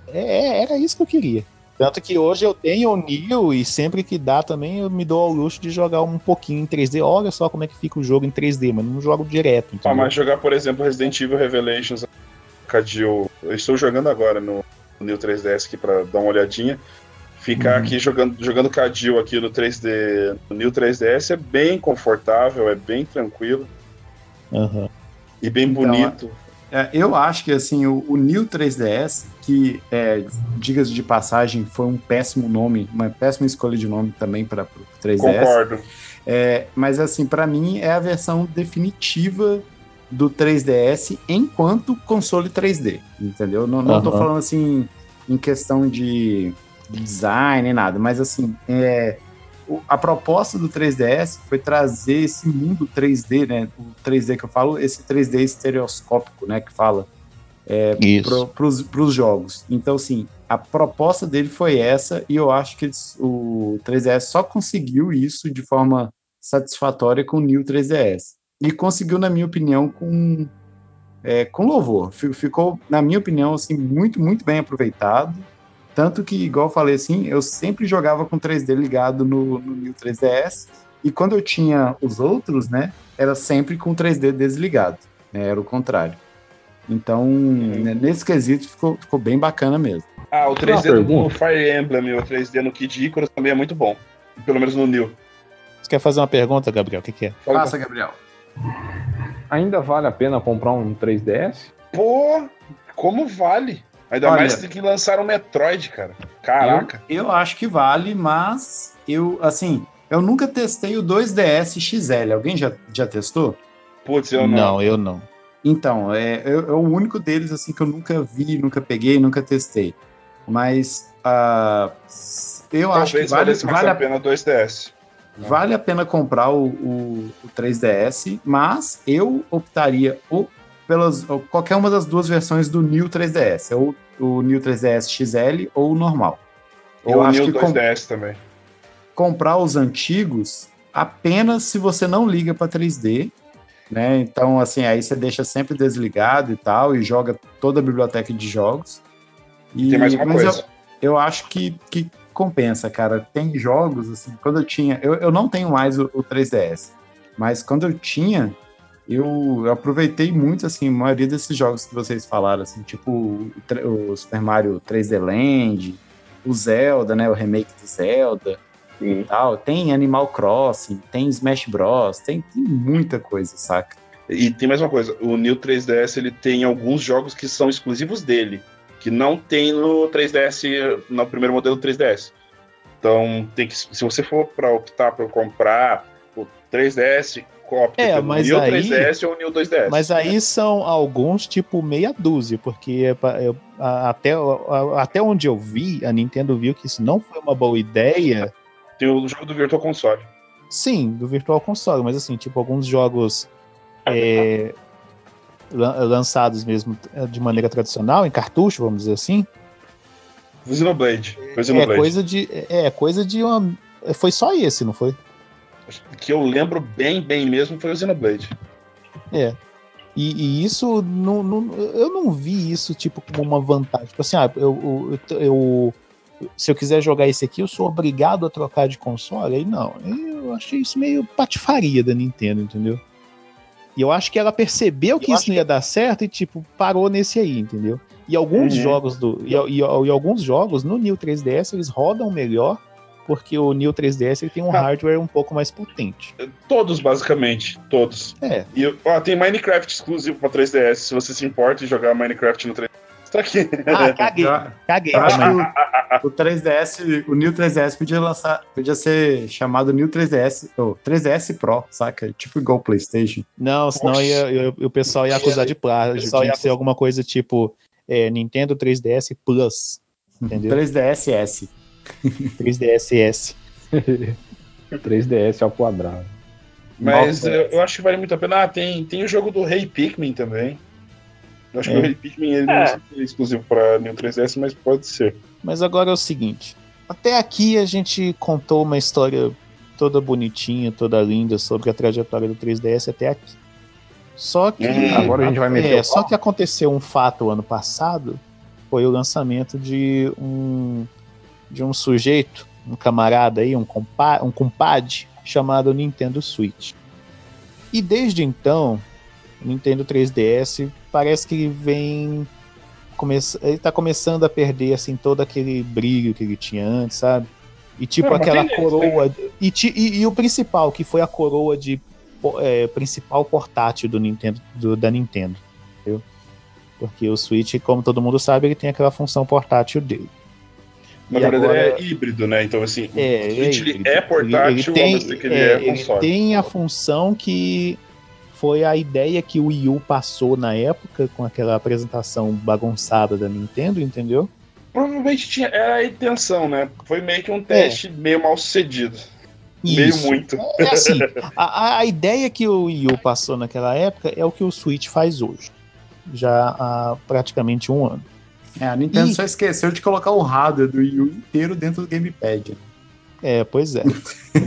é, é- era isso que eu queria. Tanto que hoje eu tenho o Neo e sempre que dá também eu me dou ao luxo de jogar um pouquinho em 3D. Olha só como é que fica o jogo em 3D, mas não jogo direto. Ah, mas jogar, por exemplo, Resident Evil Revelations Cadil. Eu estou jogando agora no, New 3DS aqui pra dar uma olhadinha. Ficar Uhum. aqui jogando, jogando Cadil aqui no 3D, no New 3DS é bem confortável, é bem tranquilo Aham. e bem Então, bonito. É, eu acho que assim o, o New 3DS, que é, digas de passagem, foi um péssimo nome, uma péssima escolha de nome também para o 3DS. Concordo. É, mas assim, para mim é a versão definitiva do 3DS enquanto console 3D, entendeu? Não, não tô Aham. falando assim em questão de design nem nada, mas assim, é, a proposta do 3DS foi trazer esse mundo 3D, né? O 3D que eu falo, esse 3D estereoscópico, né? Que fala Isso. para os jogos. Então, assim, a proposta dele foi essa, e eu acho que eles- o 3DS só conseguiu isso de forma satisfatória com o New 3DS. E conseguiu, na minha opinião, com, é, com louvor. Fi- Ficou, na minha opinião, assim, muito, muito bem aproveitado. Tanto que, igual eu falei assim, eu sempre jogava com 3D ligado no, no New 3DS, e quando eu tinha os outros, né, era sempre com 3D desligado. né, era o contrário. Então, né, nesse quesito, ficou, ficou bem bacana mesmo. Ah, o 3D Uma do pergunta. Fire Emblem e o 3D no Kid Icarus também é muito bom. Pelo menos no New. Você quer fazer uma pergunta, Gabriel? O que, que é? Fala- Faça, Gabriel. Ainda vale a pena comprar um 3DS? Pô, como vale? Ainda Olha- mais que tem que lançar um Metroid, cara. Caraca. Eu, eu acho que vale, mas eu, assim, eu nunca testei o 2DS XL. Alguém já, já testou? Putz, eu não. não. eu não. Então, é, é, é o único deles assim que eu nunca vi, nunca peguei, nunca testei. Mas ah, eu acho que Talvez vale, vale, a pena 2DS. vale a pena comprar o, o, o 3DS, mas eu optaria ou pelas ou qualquer uma das duas versões do New 3DS, ou o New 3DS XL ou o normal. Ou Eu o acho New que com- 2DS também. comprar os antigos apenas se você não liga para 3D, né? Então, assim, aí você deixa sempre desligado e tal, e joga toda a biblioteca de jogos. E, Tem mais uma mas coisa. Eu, eu acho que, que compensa, cara. Tem jogos, assim, quando eu tinha. Eu, eu não tenho mais o, o 3DS, mas quando eu tinha, eu, aproveitei muito, assim, a maioria desses jogos que vocês falaram, assim, tipo o, o Super Mario 3D Land, o Zelda, né, o remake do Zelda Sim. e tal. Tem Animal Crossing, tem Smash Bros, tem, tem muita coisa, saca? E tem mais uma coisa, o New 3DS ele tem alguns jogos que são exclusivos dele, que não tem no 3DS, no primeiro modelo 3DS. Então, tem que, se você for para optar por comprar o 3DS, opte É, pelo New aí- 3DS ou o New 2DS. Mas aí são alguns, tipo, meia dúzia, porque é eu- até, até onde eu vi, a Nintendo viu que isso não foi uma boa ideia. Tem o jogo do Virtual Console. Sim, do Virtual Console, mas assim, tipo, alguns jogos é, lan- lançados mesmo é, de maneira tradicional, em cartucho, vamos dizer assim, Xenoblade. É Xenoblade. coisa de. É coisa de uma. Foi só esse, não foi? Que eu lembro bem, bem mesmo foi o Xenoblade. É. E, e isso, não, não- eu não vi isso, tipo, como uma vantagem. Tipo assim, ah, eu, eu, eu- se eu quiser jogar esse aqui, eu sou obrigado a trocar de console? Aí não. Eu achei isso meio patifaria da Nintendo, entendeu? E eu acho que ela percebeu que Eu isso não ia dar certo e, tipo, parou nesse aí, entendeu? E alguns Uhum. jogos do. E, e- e alguns jogos no New 3DS eles rodam melhor, porque o New 3DS ele tem um Ah. hardware um pouco mais potente. Todos, basicamente. Todos. É. E ó, tem Minecraft exclusivo pra 3DS. Se você se importa em jogar Minecraft no 3DS, tá aqui. Ah, [LAUGHS] caguei, Eu, caguei. eu acho que o, o 3DS, o New 3DS podia lançar, podia ser chamado New 3DS, ou 3DS Pro, saca? Tipo igual o PlayStation. Não, senão Oxi. ia, ia- o pessoal ia acusar de plágio. Tinha ia que ser alguma coisa tipo é, Nintendo 3DS Plus. Entendeu? 3DSS. 3DSS. 3DS [LAUGHS] ao quadrado. Mas Nossa, eu, eu acho que vale muito a pena. Ah, tem, tem o jogo do Rei Pikmin também. Eu acho É. que o Rei Pikmin ele É. não se é exclusivo pra New 3DS, mas pode ser. Mas agora é o seguinte: até aqui a gente contou uma história toda bonitinha, toda linda sobre a trajetória do 3DS até aqui. Só que. Hum, Agora a gente vai meter É, só que aconteceu um fato ano passado, foi o lançamento de um de um sujeito, um camarada aí, um, compa um compadre, chamado Nintendo Switch. E desde então, o Nintendo 3DS parece que ele vem começa, ele tá começando a perder assim todo aquele brilho que ele tinha antes, sabe? E tipo Não, aquela tem coroa e, ti- e- e o principal que foi a coroa de é, principal portátil do Nintendo do- da Nintendo, entendeu? Porque o Switch, como todo mundo sabe, ele tem aquela função portátil dele. Na E verdade, agora- ele é híbrido, né? Então, assim, É, o Switch ele híbrido. é portátil, ele, ele tem, ao que ele é, é, ele console. tem a função que foi a ideia que o Wii U passou na época com aquela apresentação bagunçada da Nintendo, entendeu? Provavelmente tinha, era a intenção, né? Foi meio que um teste meio mal sucedido. Meio É. Isso. muito. É assim, a, a- a ideia que o Wii U passou naquela época é o que o Switch faz hoje. Já há praticamente um ano. É, a Nintendo Ih. só esqueceu de colocar o hardware do Wii U inteiro dentro do Gamepad. É, pois é.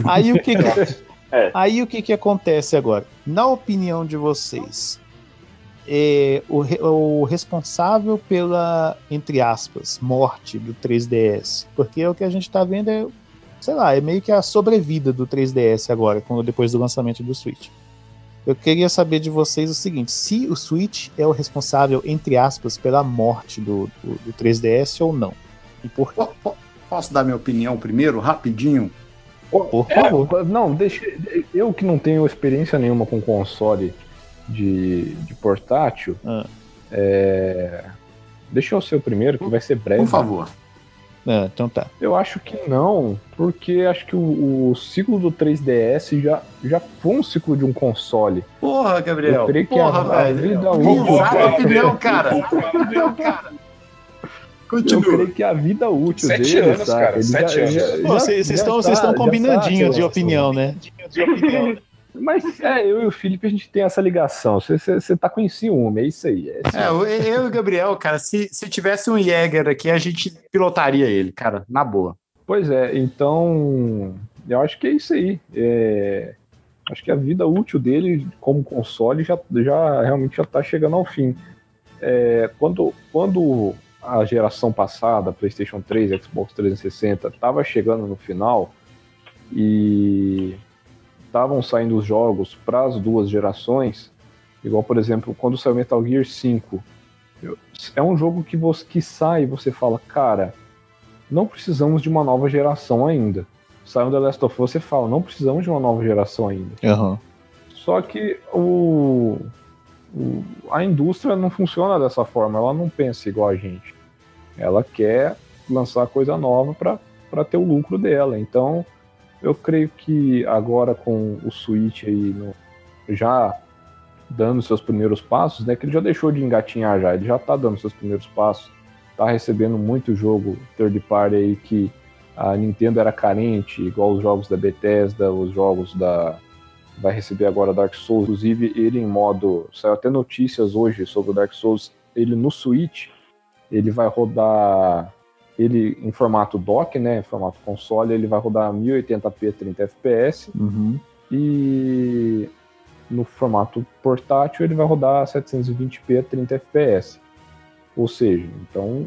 Aí o que, que- [LAUGHS] É. aí o que, que acontece agora? Na opinião de vocês, é, o, re- o responsável pela, entre aspas, morte do 3DS, porque o que a gente tá vendo é, sei lá, é meio que a sobrevida do 3DS agora, quando, depois do lançamento do Switch. Eu queria saber de vocês o seguinte: se o Switch é o responsável, entre aspas, pela morte do, do, do 3DS ou não? E por quê? Po- po- Posso dar minha opinião primeiro, rapidinho? Por favor. Não, deixa. Eu que não tenho experiência nenhuma com console de, de portátil, Ah. é, deixa eu ser o primeiro, que vai ser breve. Por favor. Ah, então tá. Eu acho que não, porque acho que o, o ciclo do 3DS já, já foi um ciclo de um console. Porra, Gabriel. Eu creio que Porra, a- a velho. vida útil- Exato a opinião, cara. Opinião, cara. Eu Continua. creio que a vida útil Sete dele, anos, saca? cara, Ele sete anos. Vocês já estão tá- vocês estão já tá, combinandinho de opinião, né? Mas é, eu e o Felipe, a gente tem essa ligação. Você, tá com ciúme, é isso aí. É É, eu e o Gabriel, cara, se, se tivesse um Jäger aqui, a gente pilotaria ele, cara, na boa. Pois é, então eu acho que é isso aí. É, acho que a vida útil dele como console já, já realmente já está chegando ao fim. É, quando, quando a geração passada, PlayStation 3, Xbox 360, estava chegando no final e estavam saindo os jogos para as duas gerações, Igual, por exemplo, quando saiu Metal Gear 5. eu- é um jogo que você que sai e você fala, cara, não precisamos de uma nova geração ainda. Sai um The Last of Us, você fala, não precisamos de uma nova geração ainda. Aham. Só que o, o- a indústria não funciona dessa forma, ela não pensa igual a gente. Ela quer lançar coisa nova para ter o lucro dela. Então, eu creio que agora com o Switch aí no- já dando seus primeiros passos, né, que ele já deixou de engatinhar já, ele já tá dando seus primeiros passos, tá recebendo muito jogo third party aí que a Nintendo era carente, igual os jogos da Bethesda, os jogos da vai receber agora Dark Souls, inclusive ele em modo, saiu até notícias hoje sobre o Dark Souls, ele no Switch, ele vai rodar ele em formato dock, né, em formato console, ele vai rodar 1080p 30 fps Uhum. e no formato portátil ele vai rodar 720p 30 fps. Ou seja, então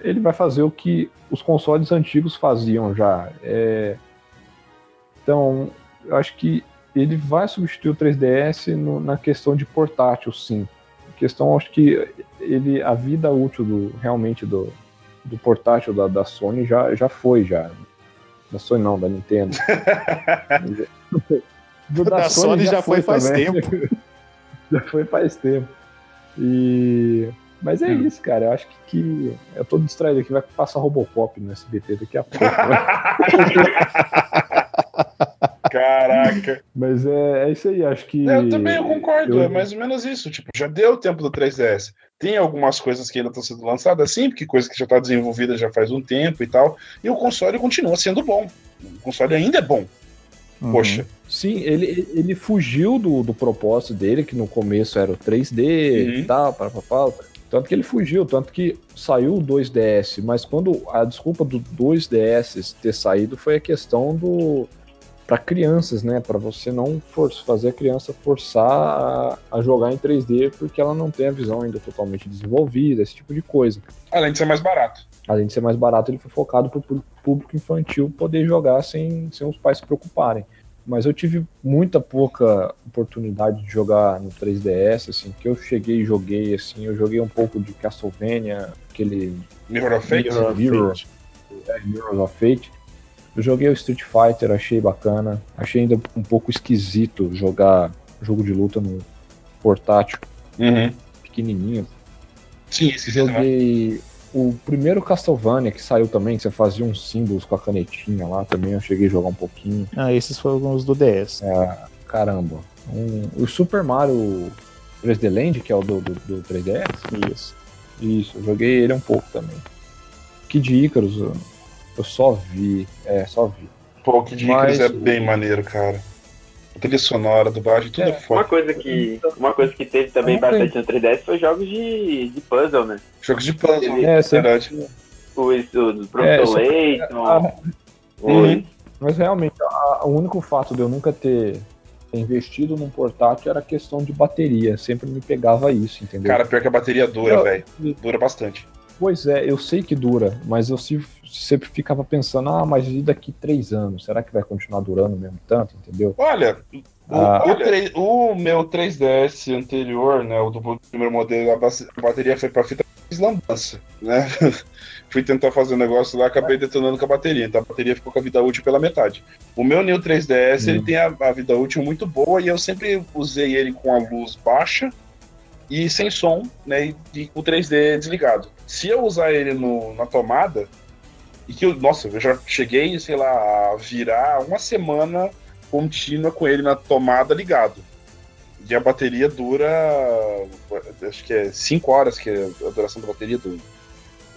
ele vai fazer o que os consoles antigos faziam já. É, Então, eu acho que ele vai substituir o 3DS no- na questão de portátil, sim. A questão, acho que ele, a vida útil do, realmente do, do portátil da, da Sony já, já foi, já. Da Sony não, da Nintendo. [LAUGHS] Do Da Sony já foi faz tempo. [LAUGHS] já foi faz tempo. E... Mas é Hum. isso, cara. Eu acho que, que eu tô distraído aqui, vai passar Robocop no SBT daqui a pouco. [LAUGHS] Caraca. Mas é, é isso aí, acho que. Eu também eu concordo, eu- é mais ou menos isso. Tipo, já deu o tempo do 3DS. Tem algumas coisas que ainda estão sendo lançadas, sim, porque coisa que já está desenvolvida já faz um tempo e tal. E o console continua sendo bom. O console ainda é bom. Uhum. Poxa. Sim, ele, ele fugiu do, do propósito dele, que no começo era o 3D Uhum. e tal, para Tanto que ele fugiu, tanto que saiu o 2DS, mas quando a desculpa do 2DS ter saído foi a questão do para crianças, né, para você não for, fazer a criança forçar a, a jogar em 3D porque ela não tem a visão ainda totalmente desenvolvida, esse tipo de coisa. Além de ser mais barato. Além de ser mais barato, ele foi focado para o público infantil poder jogar sem, sem os pais se preocuparem. Mas eu tive muita pouca oportunidade de jogar no 3DS, assim, que eu cheguei e joguei, assim, eu joguei um pouco de Castlevania, aquele Mirror of Fate? Mirror, Mirror, é, Mirrors of Fate. Eu joguei o Street Fighter, achei bacana. Achei ainda um pouco esquisito jogar jogo de luta no portátil Uhum. pequenininho. Sim, também. Joguei o primeiro Castlevania que saiu também, que você fazia uns símbolos com a canetinha lá também. Eu cheguei a jogar um pouquinho. Ah, esses foram os do DS. É, caramba. Um- o Super Mario 3D Land, que é o do, do, do 3DS. Isso. Isso, eu joguei ele um pouco também. Kid Icarus, eu, só vi. É, só vi. Pô, o Kid Mas Icarus é o- bem maneiro, cara. A trilha sonora, dublagem, tudo é, É, Uma foda. coisa que, uma coisa que teve também bastante no 3DS foi jogos de, de puzzle, né? Jogos de puzzle, É, é, sempre- verdade. O, o do É, Professor só- Layton, Ah, Uhum. Mas realmente, a- o único fato de eu nunca ter investido num portátil era a questão de bateria. Sempre me pegava isso, entendeu? Cara, pior que a bateria dura, Eu- velho. Dura bastante. Pois é, eu sei que dura, mas eu se- sempre ficava pensando, ah, mas e daqui três anos? Será que vai continuar durando mesmo tanto, entendeu? Olha, o, Ah. o, o meu 3DS anterior, né, o do primeiro modelo, a ba- a bateria foi pra fita lambança, né? [LAUGHS] Fui tentar fazer um negócio lá, acabei detonando com a bateria, então a bateria ficou com a vida útil pela metade. O meu New 3DS, ele Hum. tem a, a vida útil muito boa e eu sempre usei ele com a luz baixa e sem som, né, e, e o 3D desligado. Se eu usar ele no, na tomada, e que eu, nossa, eu já cheguei, sei lá, a virar uma semana contínua com ele na tomada ligado. E a bateria dura, acho que é 5 horas que é a duração da bateria do.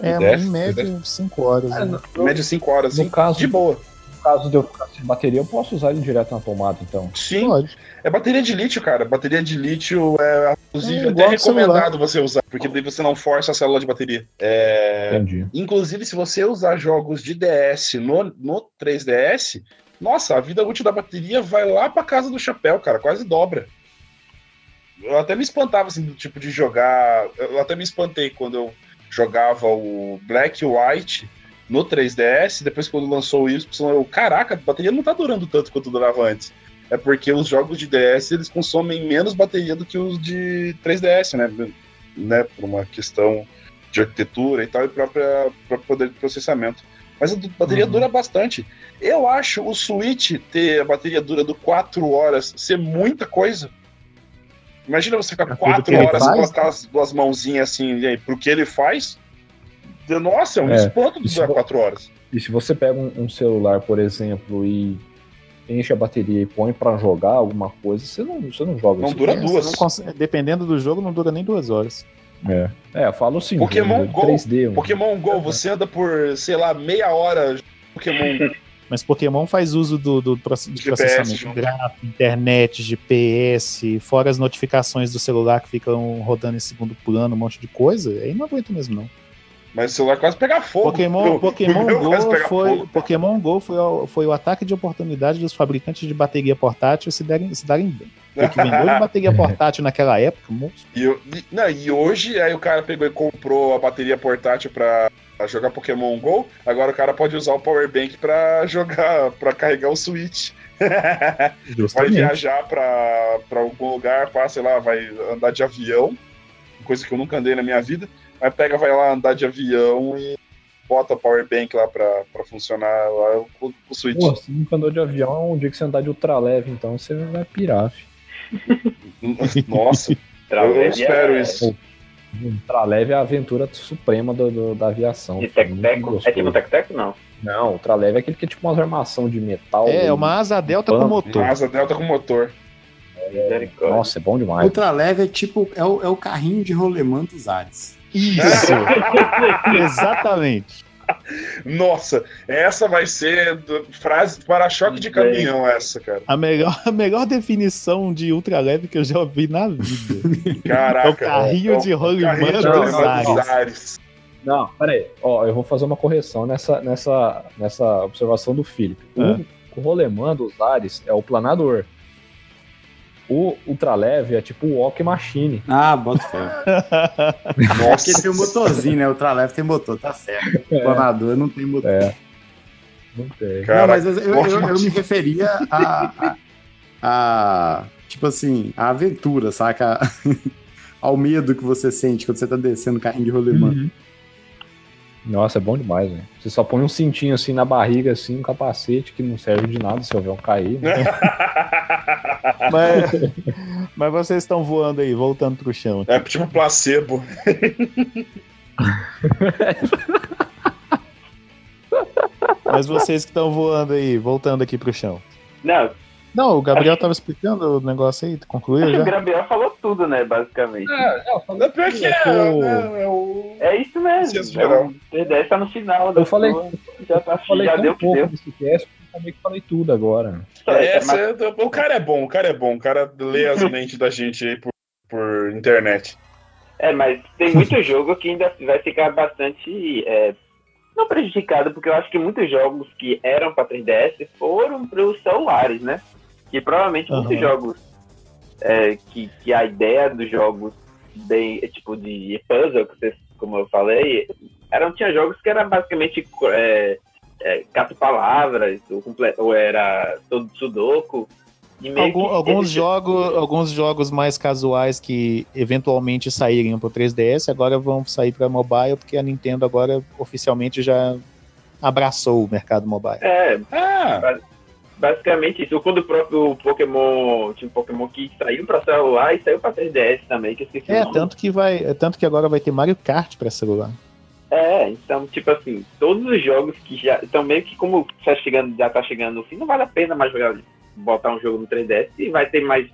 É, em média, 5 horas. É, né? Em média 5 horas, No assim, caso- de boa. No caso de eu ficar sem bateria, eu posso usar ele direto na tomada, então. Sim, Pode. É bateria de lítio, cara. Bateria de lítio é, inclusive, É, até recomendado você usar, porque daí você não força a célula de bateria. É, Entendi. Inclusive, se você usar jogos de DS no, no 3DS, nossa, a vida útil da bateria vai lá pra casa do chapéu, cara, quase dobra. Eu até me espantava, assim, do tipo de jogar. Eu até me espantei quando eu jogava o Black e White no 3DS, depois quando lançou o Y, eu, caraca, a bateria não tá durando tanto quanto durava antes. É porque os jogos de DS eles consomem menos bateria do que os de 3DS, né? né? Por uma questão de arquitetura e tal, e própria, próprio poder de processamento. Mas a bateria Uhum. dura bastante. Eu acho o Switch ter a bateria dura do 4 horas ser muita coisa. Imagina você ficar Pra tudo 4 que ele horas faz, colocar as duas mãozinhas assim, e aí, pro que ele faz. Nossa, é um É, espanto de durar vo- 4 horas. E se você pega um, um celular, por exemplo, e enche a bateria e põe pra jogar alguma coisa, você não, você não joga Não isso. dura É, duas. não consegue- dependendo do jogo, não dura nem duas horas. É, é eu falo assim, Pokémon jogo de Go, 3D. um- Pokémon Go, você anda por, sei lá, meia hora Pokémon [LAUGHS] Mas Pokémon faz uso do, do GPS processamento junto. gráfico, internet, GPS, fora as notificações do celular que ficam rodando em segundo plano, um monte de coisa. Aí não aguento mesmo, não. Mas o celular quase pega fogo. Pokémon, [LAUGHS] Pokémon meu Go foi, fogo. Pokémon Go foi, o- foi o ataque de oportunidade dos fabricantes de bateria portátil se, derem, se darem bem. O que vendeu de bateria [LAUGHS] portátil naquela época, moço, E, eu- e- não, e hoje, aí o cara pegou e comprou a bateria portátil pra pra jogar Pokémon GO, agora o cara pode usar o Power Bank pra jogar, pra carregar o Switch. [LAUGHS] vai viajar pra, pra algum lugar, pá, sei lá, vai andar de avião, coisa que eu nunca andei na minha vida, mas pega, vai lá andar de avião e bota o Power Bank lá pra, pra funcionar lá o, o Switch. Pô, você nunca andou de avião, um dia que você andar de ultraleve, então você vai pirar, filho. [LAUGHS] Nossa, eu espero é- isso. Ultraleve é a aventura suprema do, do- da aviação. Filho. Muito tec-teco? É tipo tec-teco, não. Não, ultraleve é aquele que é tipo uma armação de metal. É, e- uma asa delta com motor. Asa Delta com motor. Misericórdia. Nossa, é bom demais. Ultraleve é tipo, é o, é o carrinho de rolemã dos ares. Isso! [LAUGHS] Exatamente. Nossa, essa vai ser do- frase para-choque de caminhão, essa, cara. A melhor, a melhor definição de ultraleve que eu já ouvi na vida. Caraca. É o carrinho de rolimã carrinho de dos rolimã ares. dos ares. Não, peraí. Ó, eu vou fazer uma correção nessa, nessa, nessa observação do Felipe. O, Ah. o rolemã dos ares é o planador. O ultraleve é tipo o walk machine. Ah, bota fé. [LAUGHS] Porque tem um motorzinho, né? Ultraleve tem motor, tá certo. O [LAUGHS] planador não tem motor. É. Não tem. Não, Cara, mas eu, eu, walk eu- eu me referia a, a, a, Tipo assim, a aventura, saca? [LAUGHS] Ao medo que você sente quando você tá descendo o carrinho de rolemã. Uhum. Nossa, é bom demais, velho. Você só põe um cintinho assim na barriga, assim, um capacete que não serve de nada se o avião cair. Né? Mas, mas vocês estão voando aí, voltando pro chão. É tipo placebo. Mas vocês que estão voando aí, voltando aqui pro chão. Não, Não, o Gabriel tava explicando o negócio aí, concluiu que o já? Gabriel falou tudo, né, basicamente. É pior que é, Eu- né, é o... É isso mesmo. É o 3DS tá no final. Eu falei- já, tá, Eu falei já deu o que pouco deu. desse cast que eu também que falei tudo agora. É, Mas- essa- o cara é bom, o cara é bom. O cara lê as [LAUGHS] mentes da gente aí por, por internet. É, mas tem muito jogo que ainda vai ficar bastante. é, não prejudicado, porque eu acho que muitos jogos que eram para 3DS foram para os celulares, né? Que provavelmente Aham. muitos jogos é, que, que a ideia dos jogos bem, é, tipo de puzzle, que vocês, como eu falei, eram, tinha jogos que eram basicamente é, é, cato palavras, ou, comple- ou era todo sudoku. E meio Algum- que alguns, jogos, alguns jogos mais casuais que eventualmente sairiam pro 3DS agora vão sair para mobile, porque a Nintendo agora oficialmente já abraçou o mercado mobile. É, Ah, Basicamente isso. Quando o próprio Pokémon, tinha um Pokémon que saiu pra celular e saiu pra 3DS também, que eu esqueci o É, nome. tanto que vai, é tanto que agora vai ter Mario Kart para celular. É, então, tipo assim, todos os jogos que já. Então, meio que como tá chegando, já tá chegando no fim, não vale a pena mais jogar, botar um jogo no 3DS e vai ter mais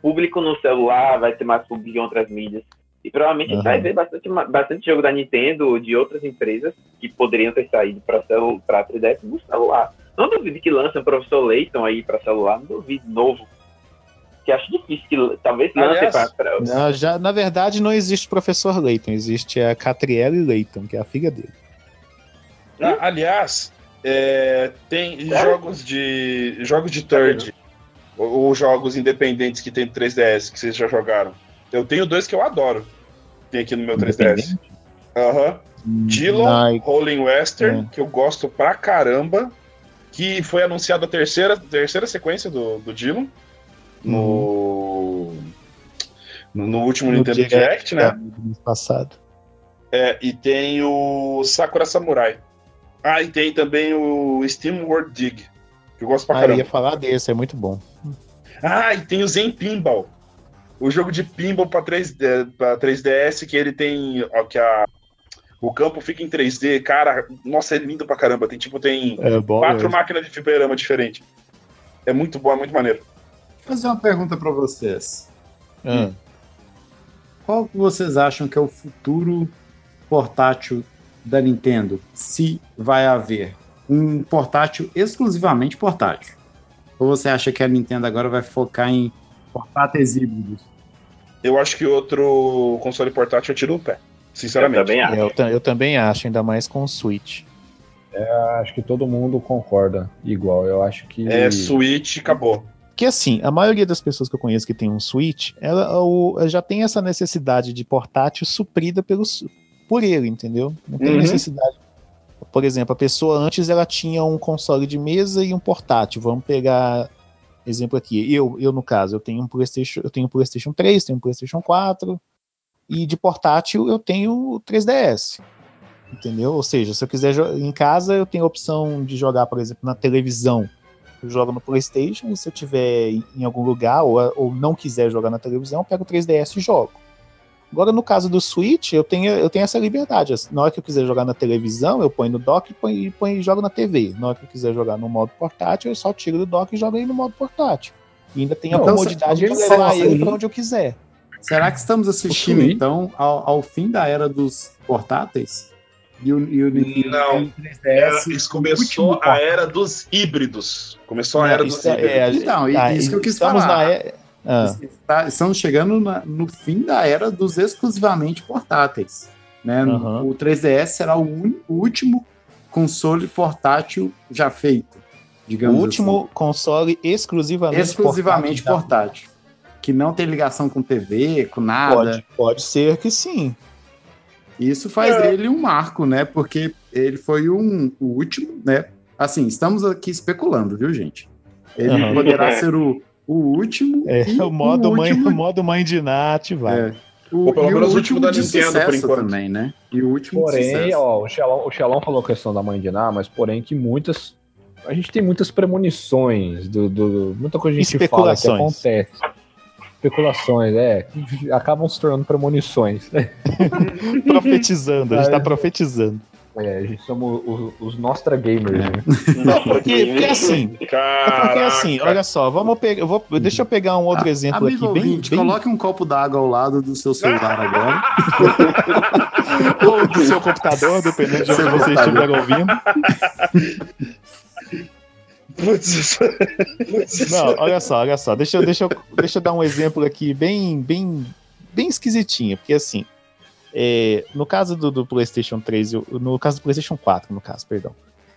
público no celular, vai ter mais público em outras mídias. E provavelmente Aham. vai ver bastante, bastante jogo da Nintendo ou de outras empresas que poderiam ter saído para celu pra 3DS no celular. Não duvido que lancem o Professor Layton aí para celular, não duvido, novo. Que acho difícil que talvez lance Aliás, para. Na, já, na verdade, não existe professor Layton, existe a Catrielle Layton, que é a filha dele. ah, aliás, é, tem Sério? jogos de jogos de third ou, ou jogos independentes que tem 3DS que vocês já jogaram. Eu tenho dois que eu adoro. Tem aqui no meu 3DS. Aham. Dillon, Ai, Rolling Western, É. que eu gosto pra caramba. que foi anunciada a terceira, terceira sequência do, do Dylan no, no, no último No Nintendo Direct, Direct, né? mês passado. É, e tem o Sakura Samurai. Ah, e tem também o Steam World Dig, que eu gosto pra Ah, eu caramba. ia falar desse, é muito bom. Ah, e tem o Zen Pinball. O jogo de pinball pra, 3D, pra 3DS, que ele tem. Ó, que a, o campo fica em 3D. Cara, nossa, é lindo pra caramba. Tem tipo, tem É bom. quatro máquinas de fliperama diferentes. É muito bom, é muito maneiro. Vou fazer uma pergunta pra vocês. Ah, Qual que vocês acham que é o futuro portátil da Nintendo? Se vai haver um portátil exclusivamente portátil? Ou você acha que a Nintendo agora vai focar em portáteis híbridos? Eu acho que outro console portátil eu tiro o pé. Eu Sinceramente. também acho. é, eu, ta- eu também acho, ainda mais com o Switch. Acho que todo mundo concorda igual. Eu acho que. É Switch, acabou. Que assim, a maioria das pessoas que eu conheço que tem um Switch, ela, o- já tem essa necessidade de portátil suprida pelo, por ele, entendeu? Não tem Uhum. necessidade. Por exemplo, a pessoa antes ela tinha um console de mesa e um portátil. Vamos pegar exemplo aqui. Eu, eu no caso, eu tenho um PlayStation, eu tenho um PlayStation 3, tenho um PlayStation 4 e de portátil eu tenho o 3DS. Entendeu? Ou seja, se eu quiser em casa, eu tenho a opção de jogar, por exemplo, na televisão jogo no PlayStation, e se eu tiver em algum lugar ou, ou não quiser jogar na televisão, eu pego o 3DS e jogo. Agora, no caso do Switch, eu tenho, eu tenho essa liberdade. Na hora que eu quiser jogar na televisão, eu ponho no dock e, ponho, e, ponho, e jogo na TV. Na hora que eu quiser jogar no modo portátil, eu só tiro do dock e jogo ele no modo portátil. E ainda tem a Então, comodidade de levar ele para onde eu quiser. Será que estamos assistindo, então, ao, ao fim da era dos portáteis? E o, e o Nintendo Não. 3DS, Era- isso começou a era dos híbridos. Começou a era dos é- híbridos. é, Então, e- ah, isso que eu quis estamos falar. Na era, ah, Está- estamos chegando na- no fim da era dos exclusivamente portáteis. Né? Aham. O 3DS será o, uni- o último console portátil já feito, o digamos último console exclusivamente assim. Exclusivamente portátil. portátil. Que não tem ligação com TV, com nada. Pode, pode ser que sim. Isso faz É. dele um marco, né? Porque ele foi um, o último, né? Assim, estamos aqui especulando, viu, gente? Ele Aham. poderá [LAUGHS] ser o, o último. É, e o modo, mãe, último, o modo mãe de Nath, vai. é, o, Ou pelo e menos o o último da Nintendo, por enquanto. também, né? E o último Porém, ó, o Xelão, o Xelão falou a questão da mãe de Ná, mas porém que muitas. A gente tem muitas premonições, do, do- muita coisa a gente fala que acontece. Especulações, é, que acabam se tornando premonições. [LAUGHS] Profetizando, a gente tá é. profetizando. É, a gente somos os, os Nostra Gamers, né? Não, Porque, porque assim, é Caraca. porque assim, olha só, vamos pegar, eu vou, deixa eu pegar um outro Ah, exemplo Amigo aqui, bem, ouvinte, bem coloque um copo d'água ao lado do seu celular agora. [LAUGHS] ou do seu computador, dependendo de onde você estiver ouvindo. Putz, Não, olha só, olha só, deixa, eu- deixa, eu, deixa eu dar um exemplo aqui bem, bem, bem esquisitinho, porque assim, é, no caso do, do PlayStation 3, eu- no caso do PlayStation 4, no caso, perdão,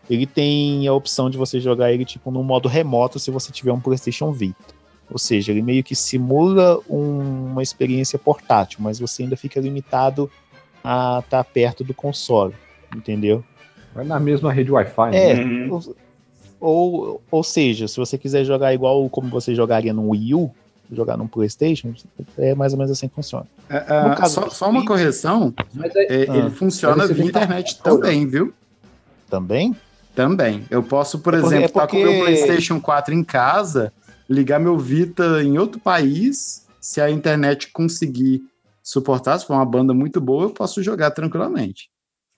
ele tem a opção de você jogar ele tipo no modo remoto se você tiver um PlayStation Vita. Ou seja, ele meio que simula um- uma experiência portátil, mas você ainda fica limitado a estar perto do console, entendeu? Vai na mesma rede Wi-Fi, É, né? Uhum. Ou, ou seja, se você quiser jogar igual como você jogaria no Wii U, jogar no PlayStation, é mais ou menos assim que funciona. É, é, caso só, só uma correção: Mas é, é, Ah. ele funciona Mas você via que tá- internet também, viu? Também? Também. Eu posso, por É porque- exemplo, é estar com o meu porque- PlayStation 4 em casa, ligar meu Vita em outro país, se a internet conseguir suportar, se for uma banda muito boa, eu posso jogar tranquilamente.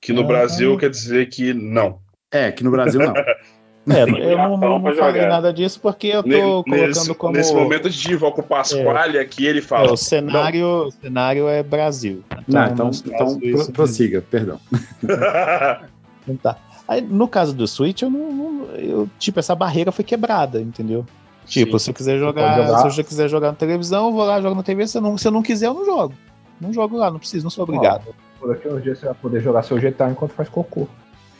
Que no Ah. Brasil quer dizer que não. É, aqui no Brasil não. [LAUGHS] É, eu não, não, não falei jogar. nada disso porque eu tô Ne- colocando nesse, como. nesse momento a gente invoca o Pasquale aqui, ele É, fala. o cenário, o cenário é Brasil. não, então, nesse então caso, pro- isso- prossiga, perdão. [LAUGHS] Não tá. Aí, no caso do Switch, eu não, não- eu, tipo, essa barreira foi quebrada, entendeu? Tipo, se eu quiser jogar, pode jogar. se eu quiser jogar na televisão, eu vou lá, jogo na TV. Se eu não, se eu não quiser, eu não jogo. Não jogo lá, não preciso, não sou obrigado. Por aqui uns dias você vai poder jogar seu GTA enquanto faz cocô.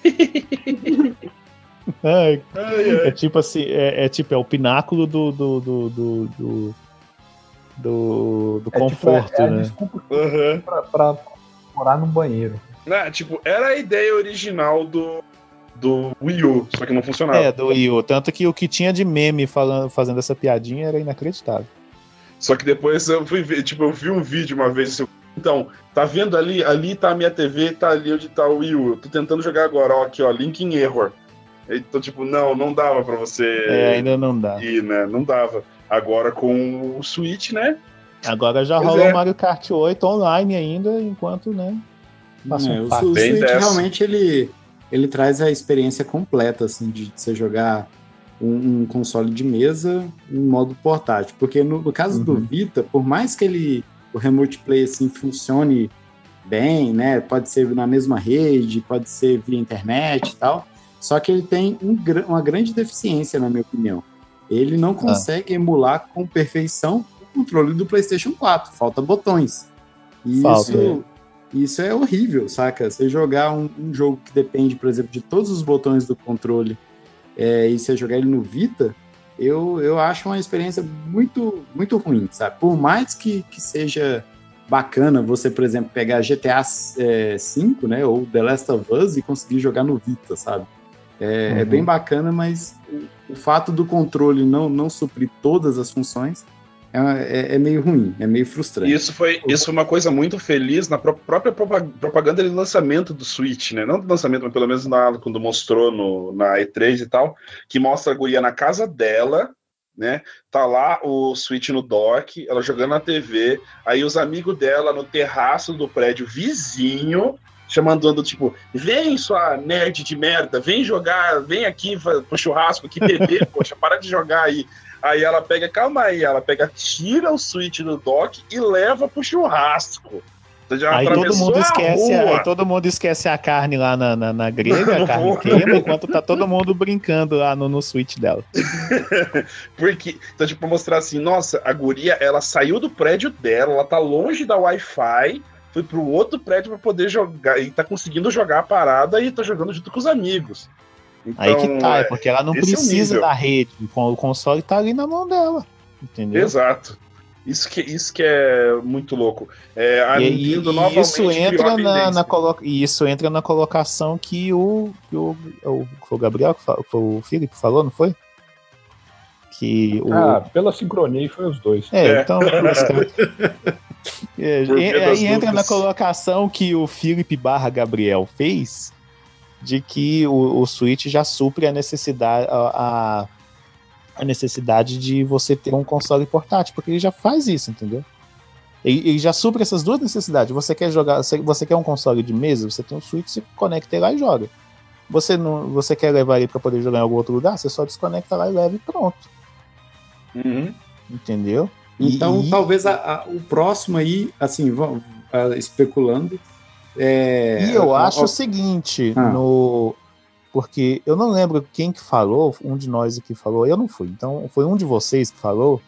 [LAUGHS] Ai, Ai, ai. É tipo assim, é, é tipo, é o pináculo do. do. do. do, do, do- do É conforto, tipo, é, é a né? desculpa Aham. pra, pra morar no banheiro. Né, tipo, era a ideia original do, do Wii U, só que não funcionava. É, do Wii U. Tanto que o que tinha de meme falando, fazendo essa piadinha era inacreditável. Só que depois eu fui ver, tipo, eu vi um vídeo uma vez assim, então, tá vendo ali? Ali tá a minha TV, tá ali onde tá o Wii U. Eu tô tentando jogar agora, ó, aqui, ó, Link in Error. Então, tipo, não, não dava pra você É, ainda não dá. ir, né? Não dava. Agora com o Switch, né? Agora já Pois rola é. o Mario Kart 8 online ainda, enquanto, né? Passa É, um o, o Switch dessa. realmente ele, ele traz a experiência completa, assim, de você jogar um, um console de mesa em modo portátil. Porque no, no caso do Uhum. Vita, por mais que ele o Remote Play assim, funcione bem, né? Pode ser na mesma rede, pode ser via internet e tal. Só que ele tem um uma grande deficiência, na minha opinião. Ele não consegue emular com perfeição o controle do PlayStation 4. Falta botões. E Falta, isso, isso é horrível, saca? Você jogar um, um jogo que depende, por exemplo, de todos os botões do controle é, e você jogar ele no Vita, eu, eu acho uma experiência muito, muito ruim, sabe? Por mais que, que seja bacana você, por exemplo, pegar GTA é, 5, né, ou The Last of Us e conseguir jogar no Vita, sabe? É, é Uhum. bem bacana, mas o, o fato do controle não, não suprir todas as funções é, é- é meio ruim, é meio frustrante. Isso foi, isso foi uma coisa muito feliz na pró- própria propa- propaganda de lançamento do Switch, né? Não do lançamento, mas pelo menos na, quando mostrou no, na E3 e tal, que mostra a guria na casa dela, né? Tá lá o Switch no dock, ela jogando na TV, aí os amigos dela no terraço do prédio vizinho, chamando, tipo, vem sua nerd de merda, vem jogar, vem aqui pro churrasco, aqui beber, [LAUGHS] poxa, para de jogar aí. Aí ela pega, calma aí, ela pega, tira o Switch do dock e leva pro churrasco. Então já Aí todo mundo a esquece, rua. aí todo mundo esquece a carne lá na, na, na grelha, a [LAUGHS] carne queima, enquanto tá todo mundo brincando lá no, no Switch dela. [LAUGHS] Porque, então, tipo, mostrar assim, nossa, a guria, ela saiu do prédio dela, ela tá longe da Wi-Fi, foi pro outro prédio pra poder jogar, e tá conseguindo jogar a parada e tá jogando junto com os amigos. Então, Aí que tá, é porque ela não é o precisa nível. da rede, o console tá ali na mão dela, entendeu? Exato. Isso que, isso que é muito louco. É, a E, Nintendo e isso entra a na, na colo- e isso entra na colocação que o, que o, o, foi o Gabriel que falou, foi o Felipe que falou, não foi? Que o, Ah, pela sincronia foi os dois. É, É. então. [LAUGHS] É, e- via das aí entra na colocação que o Felipe barra Gabriel fez de que o, o Switch já supre a necessidade, a, a- necessidade de você ter um console portátil, porque ele já faz isso, entendeu? Ele, ele já supre essas duas necessidades. Você quer jogar, você, você quer um console de mesa, você tem um Switch, você conecta lá e joga. Você não, você quer levar ele para poder jogar em algum outro lugar, você só desconecta lá e leva e pronto, Uhum. entendeu? Então, e- talvez a- a- o próximo aí, assim, vamos, especulando. É, E eu acho o seguinte, Ah. no porque eu não lembro quem que falou, um de nós aqui falou, eu não fui. Então foi um de vocês que falou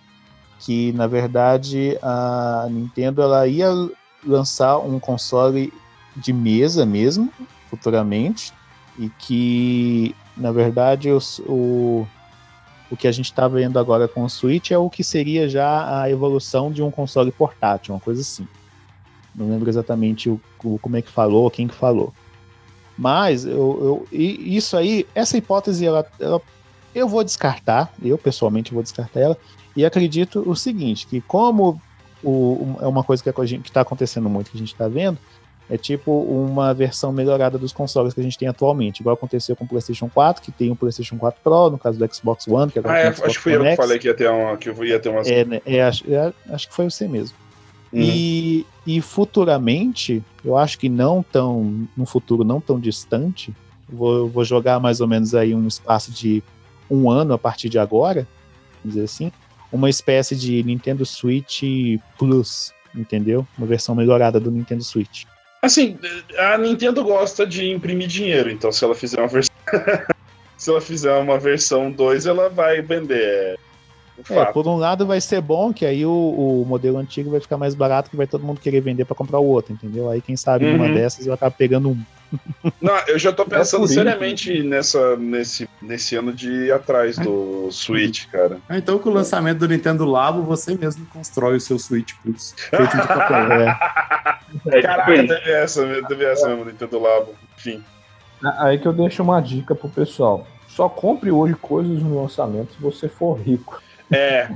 que na verdade a Nintendo ela ia lançar um console de mesa mesmo futuramente e que na verdade os- o o que a gente está vendo agora com o Switch é o que seria já a evolução de um console portátil, uma coisa assim. Não lembro exatamente o, o- como é que falou, quem que falou. Mas eu, eu- isso aí, essa hipótese, ela, ela- eu vou descartar, eu pessoalmente vou descartar ela, e acredito o seguinte, que como o- é uma coisa que está acontecendo muito, que a gente está vendo, é tipo uma versão melhorada dos consoles que a gente tem atualmente, igual aconteceu com o PlayStation 4, que tem o PlayStation 4 Pro, no caso do Xbox One, que agora Ah, tem é, o Xbox acho que fui eu que falei que ia ter, uma, que ia ter umas. É, né, é, acho, é, acho que foi você mesmo. Uhum. E, e futuramente, eu acho que não tão, num futuro não tão distante, vou, vou jogar mais ou menos aí um espaço de um ano a partir de agora, vamos dizer assim, uma espécie de Nintendo Switch Plus, entendeu? Uma versão melhorada do Nintendo Switch. Assim, a Nintendo gosta de imprimir dinheiro, então se ela fizer uma versão. [LAUGHS] se ela fizer uma versão 2, ela vai vender. É, É, por um lado vai ser bom, que aí o, o modelo antigo vai ficar mais barato, que vai todo mundo querer vender para comprar o outro, entendeu? Aí quem sabe Uhum. dessas eu acabo pegando um. Não, eu já tô pensando por isso. seriamente nessa, nesse, nesse ano de ir atrás do Switch, cara. Ah, Então, com o lançamento do Nintendo Labo, você mesmo constrói o seu Switch Plus, feito de papel. [LAUGHS] É, É, Caraca, tipo isso. teve essa, teve essa mesmo, Nintendo Labo. Enfim. Aí que eu deixo uma dica pro pessoal. Só compre hoje coisas no lançamento se você for rico. É,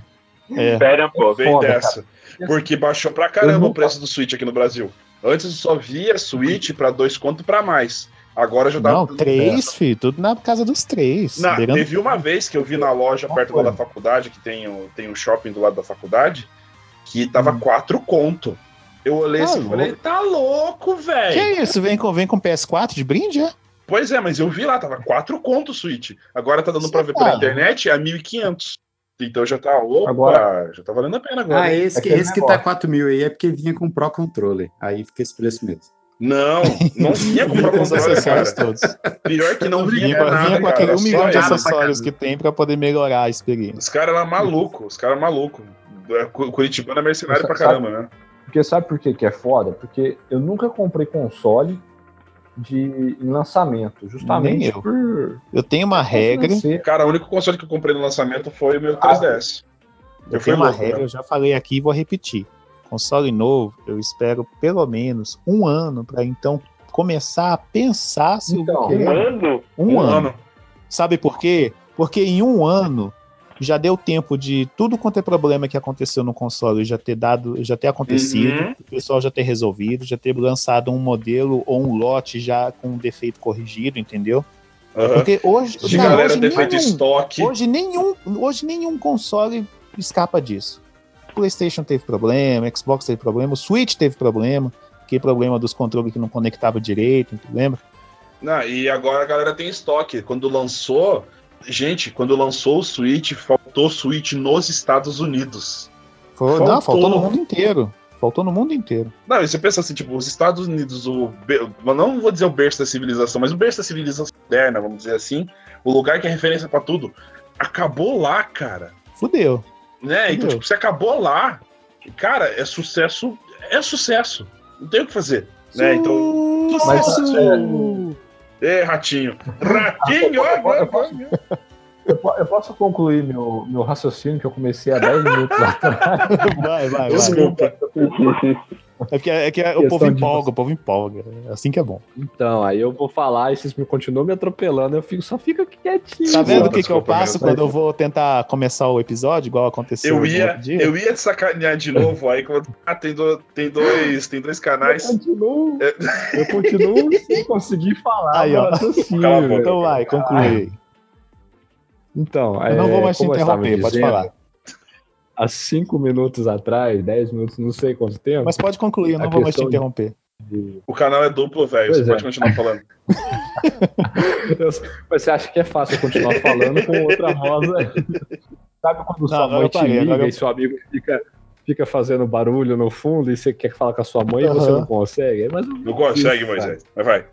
É. Espera pouco. bem Foda, dessa. Porque baixou pra caramba o preço do Switch aqui no Brasil. Antes eu só via Switch pra dois conto pra mais. Agora já tá. Não, três, filho, tudo na casa dos três. Não, beirando- teve uma vez que eu vi na loja perto lá da faculdade, que tem o, tem um shopping do lado da faculdade, que tava Hum. quatro conto. Eu olhei Tá assim e falei, tá louco, Que velho. isso? Vem com, vem com PS4 de brinde, é? Pois é, mas eu vi lá, tava quatro conto o Switch. Agora tá dando Você pra ver tá pela internet, é 1.500. Então já tá, opa, Agora- já tá valendo a pena agora. Ah, esse, que, Aquele esse que tá negócio. 4 mil aí é porque vinha com Pro Controller. Aí fica esse preço mesmo. Não, não vinha com Pro [LAUGHS] Controller, cara. todos. Pior que não vinha, Vinha, nada, vinha com aquele um milhão de acessórios que tem pra poder melhorar a experiência. Os caras eram malucos, os caras malucos. Cu- Curitibano é mercenário pra caramba, né? Porque sabe por que, que é foda? Porque eu nunca comprei console de em lançamento, justamente Nem eu. por Eu tenho uma regra. Cara, o único console que eu comprei no lançamento foi o meu 3DS. eu fui tenho uma louco, regra, né? eu já falei aqui e vou repetir. Console novo, eu espero pelo menos um ano pra então começar a pensar se eu vou Então, querer Mano, um, ano. Sabe por quê? Porque em um ano já deu tempo de tudo quanto é problema que aconteceu no console já ter dado, já ter acontecido, Uhum. o pessoal já ter resolvido, já ter lançado um modelo ou um lote já com um defeito corrigido, entendeu? Aham. Porque hoje, De cara, galera hoje ter feito nenhum, estoque. hoje nenhum, hoje nenhum console escapa disso. PlayStation teve problema, Xbox teve problema, o Switch teve problema, que problema dos controles que não conectava direito, lembra? Não, e agora a galera tem estoque. Quando lançou. Gente, quando lançou o Switch, faltou Switch nos Estados Unidos. Foi- Faltou. Não, faltou no mundo inteiro. Faltou no mundo inteiro. Não, e você pensa assim, tipo, os Estados Unidos, o. be- Não vou dizer o berço da civilização, mas o berço da civilização moderna, vamos dizer assim. O lugar que é referência pra tudo. Acabou lá, cara. Fudeu. Né? Então, Entendeu? tipo, você acabou lá. Cara, é sucesso. É sucesso. Não tem o que fazer. Né? Então. Mas, Sucesso! Ê, ratinho. Ratinho! Eu posso, eu po- eu posso concluir meu, meu raciocínio que eu comecei há 10 minutos [LAUGHS] atrás? Vai, vai, vai. Desculpa. [LAUGHS] É que, é que o Questão povo empolga, o povo empolga. É assim que é bom. Então, aí eu vou falar e vocês me continuam me atropelando, eu fico, só fico quietinho. Tá vendo o que, que eu passo mesmo. quando eu vou tentar começar o episódio, igual aconteceu Eu ia, eu ia te sacanear de novo, aí quando. Ah, tem, do- tem dois, tem dois Eu canais. [LAUGHS] continuo, É. eu continuo sem conseguir falar Aí, ó. raciocínio, Cala a boca. velho. Então vai, conclui aí. Então, Eu não é, vou mais te eu interromper, pode dizendo, falar. Há cinco minutos atrás, 10 minutos, não sei quanto tempo. Mas pode concluir, eu não vou mais te interromper. de- O canal é duplo, velho. Você é. pode continuar falando. [LAUGHS] Você acha que é fácil continuar falando com outra voz aí? [LAUGHS] Sabe quando sua Não, agora mãe te parei, liga eu- e seu amigo fica, fica fazendo barulho no fundo e você quer falar com a sua mãe e você não consegue? É mais Não consegue, isso, Moisés. Mas vai.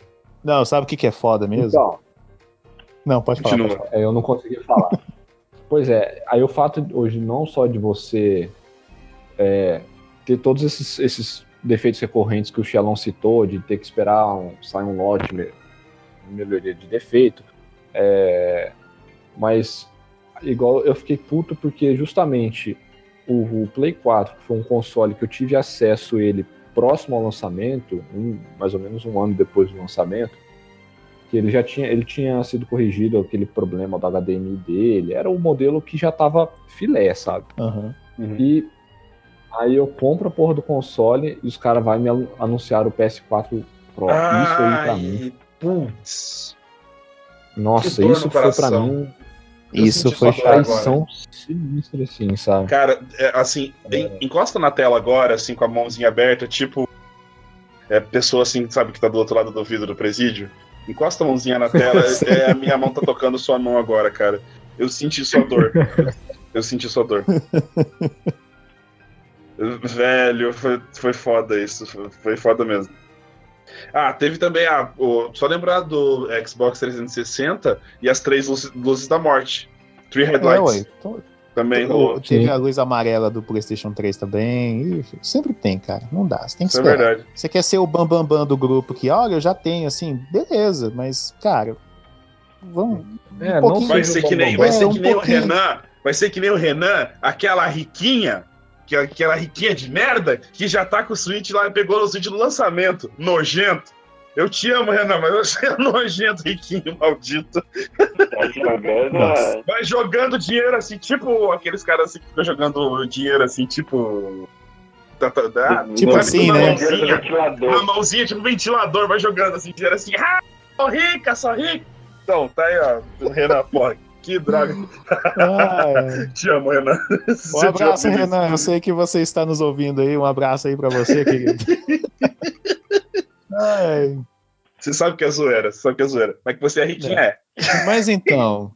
Não, sabe o que, que é foda mesmo? Então, não, pode falar. Pode falar. é, eu não consegui falar. Pois é, aí o fato hoje não só de você é, ter todos esses, esses defeitos recorrentes que o Shalom citou, de ter que esperar um, sair um lote, me- melhoria de defeito, é, mas igual eu fiquei puto porque justamente o, o Play 4, que foi um console que eu tive acesso ele próximo ao lançamento, um- mais ou menos um ano depois do lançamento, que ele já tinha, ele tinha sido corrigido aquele problema do HDMI dele, era o modelo que já tava filé, sabe? Aham. E aí eu compro a porra do console e os caras vão me anu- anunciar o PS4 Pro. isso aí pra mim. Ai, Putz. Nossa, isso no foi pra coração. mim Eu Isso foi traição sinistra, assim, sabe? Cara, é, assim, en- encosta na tela agora, assim, com a mãozinha aberta, tipo. É pessoa assim, sabe, que tá do outro lado do vidro do presídio. Encosta a mãozinha na tela, [LAUGHS] é, a minha mão tá tocando sua mão agora, cara. Eu senti sua dor. Eu senti sua dor. [LAUGHS] Velho, foi, foi foda isso. Foi, foi foda mesmo. Ah, teve também a. o- só lembrar do Xbox 360 e as três luzes, luzes da morte. Three É, Headlights. ué. Então, também rolou. teve a luz amarela do PlayStation 3 também. Ih, sempre tem, cara. Não dá. Você tem que Isso é esperar. verdade. Você quer ser o bambambam bam, bam do grupo que, olha, eu já tenho, assim, beleza, mas, cara, vamos. É, pouquinho- não Vai ser um que nem, vai ser É, um que nem o pouquinho. Renan. Vai ser que nem o Renan, aquela riquinha, que- aquela riquinha de merda, que já tá com o Switch lá, pegou o Switch no lançamento. Nojento. Eu te amo, Renan, mas você é nojento, riquinho, maldito. Tá jogando. Nossa. Vai jogando dinheiro assim, tipo aqueles caras assim que ficam jogando dinheiro assim, tipo. Tá, tá, tá, Tipo sabe, assim, uma né? mãozinha, Ventilador. Uma mãozinha, tipo ventilador, vai jogando assim, dinheiro assim. Ah, sou rica, sou rica. Então, tá aí, ó. Renan, porra, que droga. Ah, Te amo, Renan. um abraço, Renan. Eu sei que você está nos ouvindo aí. Um abraço aí pra você, querido. [LAUGHS] Ai, Você sabe que é zoeira, você sabe que é zoeira. Mas que você é riquinho, é. mas então,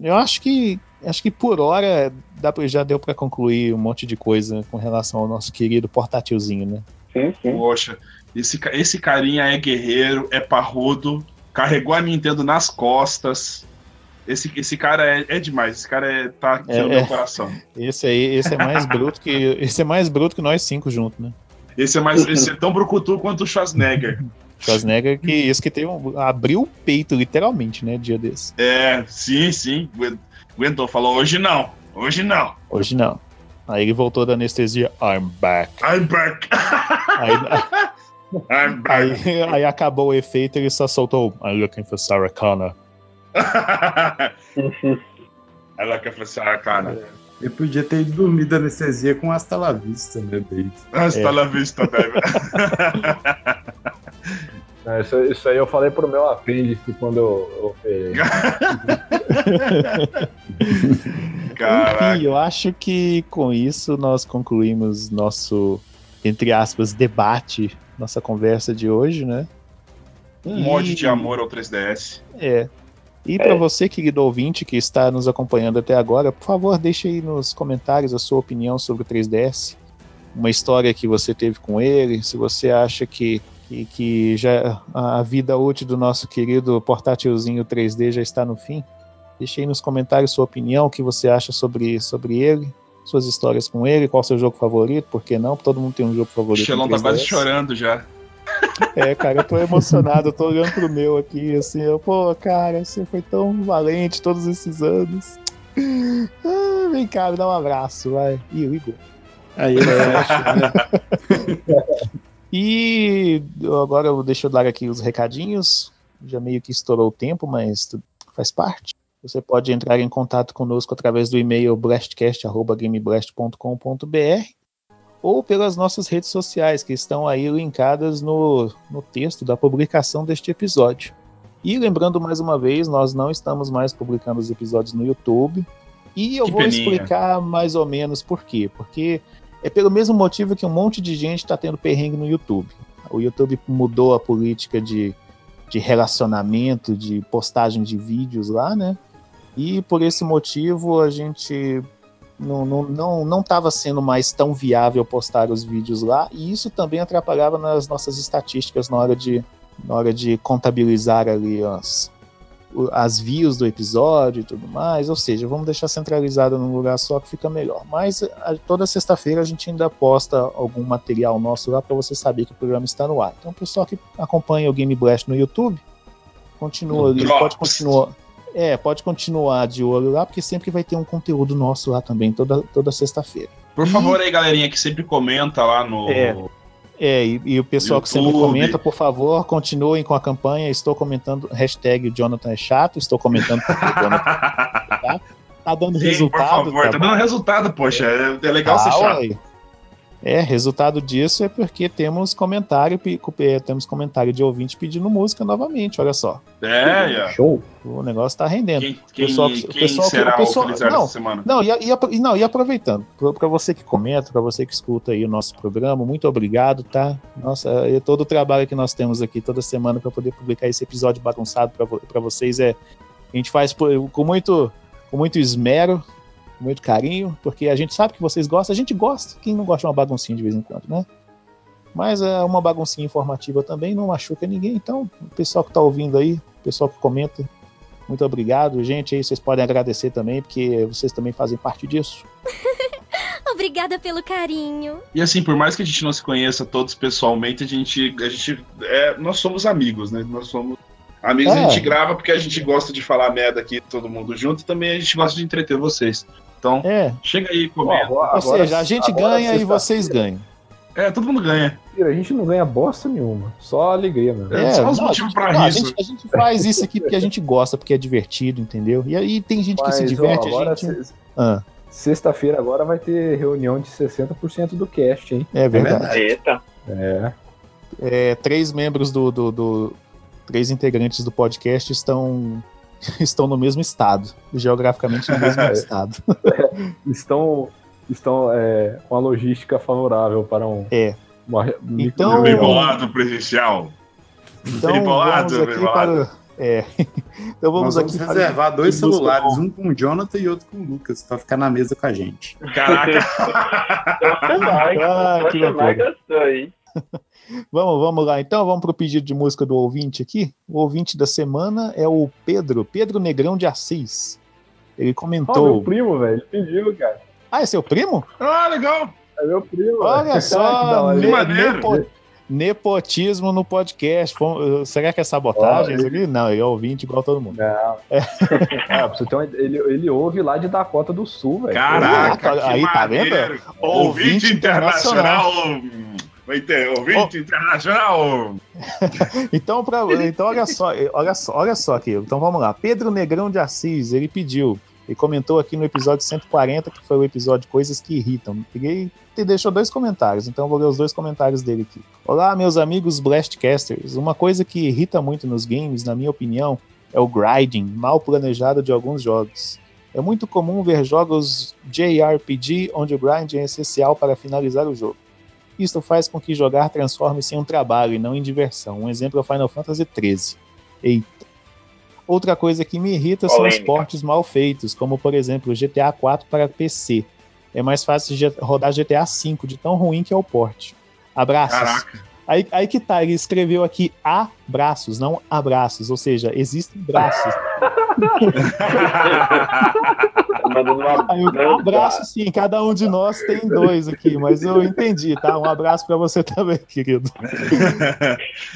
eu acho que acho que por hora dá pra, já deu pra concluir um monte de coisa com relação ao nosso querido portátilzinho, né? Sim, sim. Poxa, esse, esse carinha é guerreiro, é parrudo, carregou a Nintendo nas costas. Esse, esse cara é, é demais, esse cara é, tá aqui É, no meu é. coração. Esse aí, esse é mais bruto que esse é mais bruto que nós cinco juntos, né? Esse é, mais, esse é tão brucutu quanto o Schwarzenegger. [LAUGHS] Schwarzenegger que esse que teve um, abriu o peito literalmente, né, dia desse. É, sim, sim. Aguen- Aguentou, falou, hoje não, hoje não. Hoje não. Aí ele voltou da anestesia, I'm back. I'm back. Aí, [LAUGHS] I'm [LAUGHS] back. aí, aí acabou o efeito, ele só soltou I'm looking for Sarah Connor. Ela quer falar, ah, cara. Ele podia ter ido dormir da anestesia com hasta la vista, né, David? Hasta É. la vista, baby. É, Isso, isso aí eu falei pro meu apêndice quando eu, eu. [LAUGHS] Caraca. Enfim, eu acho que com isso nós concluímos nosso, entre aspas, debate, nossa conversa de hoje, né? Um E- mod de amor ao 3DS. É. E para você, querido ouvinte, que está nos acompanhando até agora, por favor, deixe aí nos comentários a sua opinião sobre o 3DS. Uma história que você teve com ele, se você acha que, que, que já a vida útil do nosso querido portátilzinho 3D já está no fim. Deixe aí nos comentários sua opinião, o que você acha sobre, sobre ele, suas histórias com ele, qual o seu jogo favorito, por que não? Todo mundo tem um jogo O favorito. Xelon no tá quase 3DS. chorando já. É, cara, eu tô emocionado, eu tô olhando pro meu aqui, assim, eu, pô, cara, você foi tão valente todos esses anos. Ah, vem cá, me dá um abraço, vai. Ih, o Igor. Aí ele fecha, né? E agora eu deixo eu dar aqui os recadinhos. Já meio que estourou o tempo, mas faz parte. Você pode entrar em contato conosco através do e-mail blastcast.gameblast.com.br ou pelas nossas redes sociais, que estão aí linkadas no, no texto da publicação deste episódio. E lembrando mais uma vez, nós não estamos mais publicando os episódios no YouTube. E eu Que vou peninha. explicar mais ou menos por quê. Porque é pelo mesmo motivo que um monte de gente está tendo perrengue no YouTube. O YouTube mudou a política de, de relacionamento, de postagem de vídeos lá, né? E por esse motivo a gente não não não não estava sendo mais tão viável postar os vídeos lá e isso também atrapalhava nas nossas estatísticas na hora de na hora de contabilizar ali as as views do episódio e tudo mais, ou seja, vamos deixar centralizado num lugar só que fica melhor. Mas a- toda sexta-feira a gente ainda posta algum material nosso lá para você saber que o programa está no ar. Então, o pessoal que acompanha o Game Blast no YouTube, continua ali, pode continuar. É, pode continuar de olho lá, porque sempre vai ter um conteúdo nosso lá também, toda, toda sexta-feira. Por favor aí, galerinha, que sempre comenta lá no. É. É, e, e o pessoal que sempre YouTube. comenta, por favor, continuem com a campanha. Estou comentando, hashtag Jonathan é chato, estou comentando porque o Jonathan tá dando Sim, resultado. por favor, tá, bom? dando resultado, poxa. É, é legal ser Ah, chato. ué. É, resultado disso é porque temos comentário, é, temos comentário de ouvinte pedindo música novamente, olha só. É, é. Show. O negócio tá rendendo. Quem, quem, Pessoal- quem pessoal que- será pessoal- o Felizardo não. essa semana? Não, e, não, e aproveitando, para você que comenta, para você que escuta aí o nosso programa, muito obrigado, tá? Nossa, e todo o trabalho que nós temos aqui toda semana para poder publicar esse episódio bagunçado para vocês é a gente faz com muito com muito esmero, com muito carinho, porque a gente sabe que vocês gostam, a gente gosta, quem não gosta de uma baguncinha de vez em quando, né? Mas é uma baguncinha informativa também não machuca ninguém, então o pessoal que tá ouvindo aí, o pessoal que comenta, muito obrigado, gente. Aí vocês podem agradecer também, porque vocês também fazem parte disso. [LAUGHS] Obrigada pelo carinho. E assim, por mais que a gente não se conheça todos pessoalmente, a gente. A gente é, nós somos amigos, né? Nós somos. Amigos É. a gente grava porque a gente gosta de falar merda aqui, todo mundo junto, e também a gente gosta de entreter vocês. Então, É, chega aí, comenta. ou seja, a gente ganha e vocês ganham. É, todo mundo ganha. A gente não ganha bosta nenhuma. Só alegria, mesmo. É, só os não, motivos a pra gente, rir, a gente, a gente faz isso aqui porque a gente gosta, porque é divertido, entendeu? E aí tem gente que se Mas, ó, diverte, agora, a gente. Ah, Sexta-feira agora vai ter reunião de 60% do cast, hein? é verdade. Eita. É. É, três membros do, do, do- Três integrantes do podcast estão. [LAUGHS] Estão no mesmo estado, geograficamente no mesmo [LAUGHS] estado. Estão, estão é, com a logística favorável para um. É. Uma, Então- Bem bolado presencial. Então Bem bolado, vamos bem aqui bolado. para. É. [LAUGHS] Então vamos vamos aqui para- reservar dois celulares, um com o Jonathan e outro com o Lucas, pra ficar na mesa com a gente. Caraca. Ah, que loucura. [LAUGHS] Vamos, vamos lá. Então vamos para o pedido de música do ouvinte aqui. O ouvinte da semana é o Pedro, Pedro Negrão de Assis. Ele Ó, meu comentou. primo, velho. Ele pediu, cara. ah, é seu primo? Ah, legal. É meu primo. Olha velho. Só, [LAUGHS] ne- maneiro. nepo- nepotismo no podcast. Será que é sabotagem isso aqui? Não, ele é ouvinte igual todo mundo. Não. [LAUGHS] Ah, ter uma... ele, ele ouve lá de Dakota do Sul, velho. Caraca, Ah, que aí, tá vendo? Ouvinte Ouvinte internacional. Vai ter ouvinte internacional. [LAUGHS] Então, pra, então olha só, olha só, olha só aqui. Então vamos lá. Pedro Negrão de Assis, ele pediu, ele comentou aqui no episódio 140, que foi o episódio Coisas que Irritam. Peguei e deixou dois comentários, então eu vou ler os dois comentários dele aqui. Olá, meus amigos Blastcasters. Uma coisa que irrita muito nos games, na minha opinião, é o grinding mal planejado de alguns jogos. É muito comum ver jogos JRPG onde o grinding é essencial para finalizar o jogo. Isto faz com que jogar transforme-se em um trabalho e não em diversão. Um exemplo é o Final Fantasy XIII. Eita. Outra coisa que me irrita são os Polêmica. portes mal feitos, como por exemplo o GTA 4 para PC. É mais fácil de rodar GTA 5 de tão ruim que é o porte. Abraços. Caraca. Aí, aí que tá, ele escreveu aqui abraços, não abraços, ou seja, existem braços. [LAUGHS] Eu, abraço sim, cada um de nós tem dois aqui, mas eu entendi, tá? Um abraço pra você também, querido.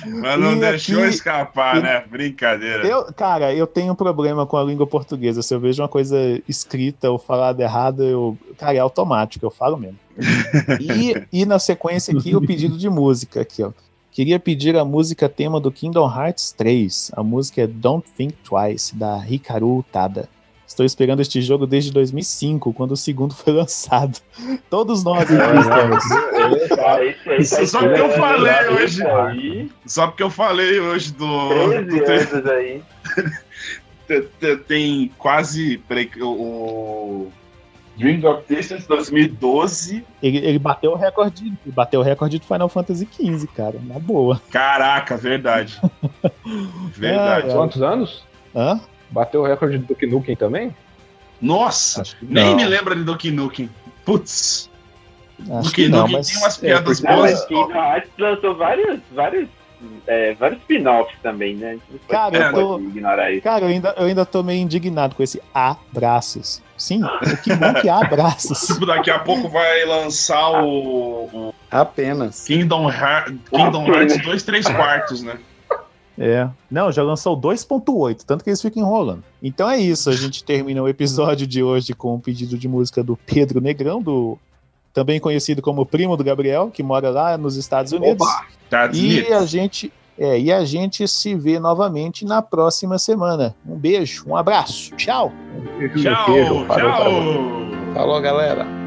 Mas não E deixou aqui- escapar, e- né? Brincadeira. Eu, cara, eu tenho um problema com a língua portuguesa. Se eu vejo uma coisa escrita ou falada errada, eu, cara, é automático, eu falo mesmo. E, e na sequência aqui, o pedido de música aqui, ó. Queria pedir a música tema do Kingdom Hearts 3. A música é Don't Think Twice, da Hikaru Tada. Estou esperando este jogo desde 2005, quando o segundo foi lançado. Todos nós aqui estamos. Isso tá só porque eu falei né? hoje. Só porque eu falei hoje do. 13 do anos aí. te- te- tem quase. Peraí, o- o. Dreams of Distance 2012. Ele, ele bateu o recorde, ele bateu o recorde do Final Fantasy XV, cara, na boa. Caraca, verdade. [LAUGHS] verdade. É, Quantos anos? Hã? Bateu o recorde do Duke Nukem também? Nossa, nem não. me lembra de Doki Nukem. Putz, Acho que não, Nukem mas tem umas é, piadas Não, boas. Kingdom Hearts lançou vários, vários, é, vários spin-offs também, né? A gente Cara, eu tô- pode ignorar isso. Cara, eu ainda, eu ainda tô meio indignado com esse abraços. Sim, o que bom que há [LAUGHS] abraços. Tipo, Daqui a pouco vai lançar o, o Apenas. Kingdom, Heart, Kingdom Hearts 2 3 quartos, né? É. Não, já lançou 2.8, tanto que eles ficam enrolando. Então é isso, a gente termina o episódio de hoje com um pedido de música do Pedro Negrão, do também conhecido como primo do Gabriel, que mora lá nos Estados Unidos. Tá E a gente é, e a gente se vê novamente na próxima semana. Um beijo, um abraço. Tchau. Tchau, Queijo, falou, tchau. falou. Falou, galera.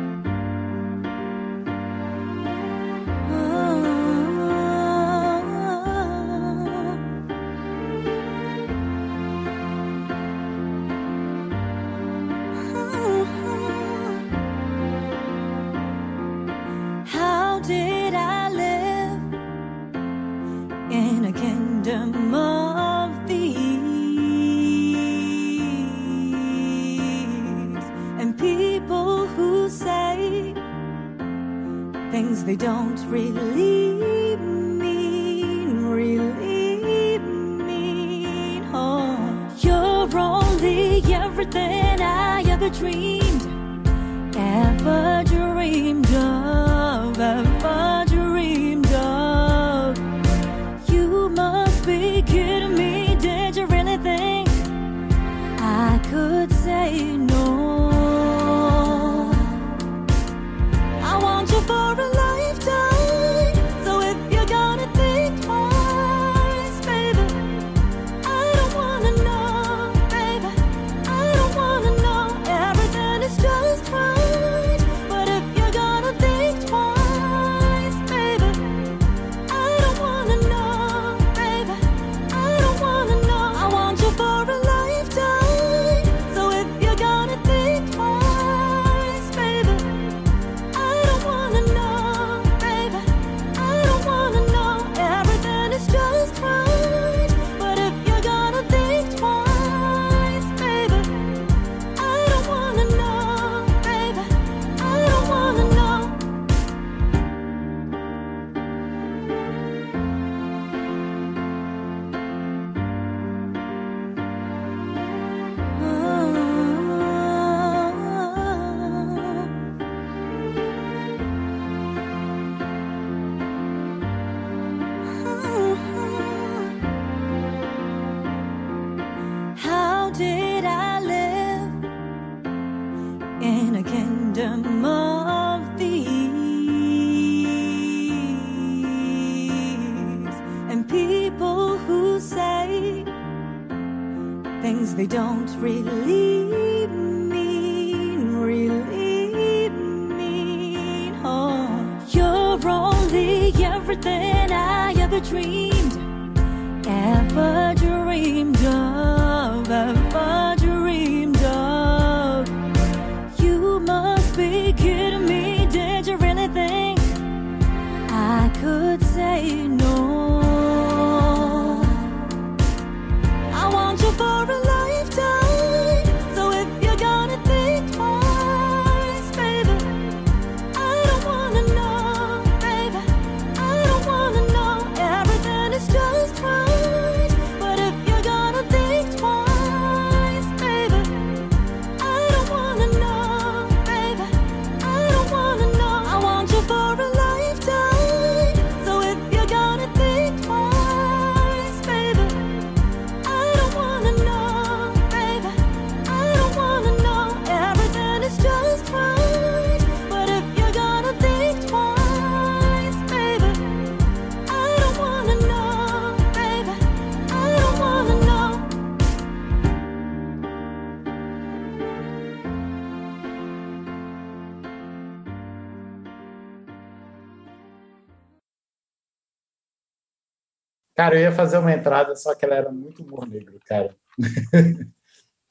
Cara, eu ia fazer uma entrada, só que ela era muito humor negro, cara.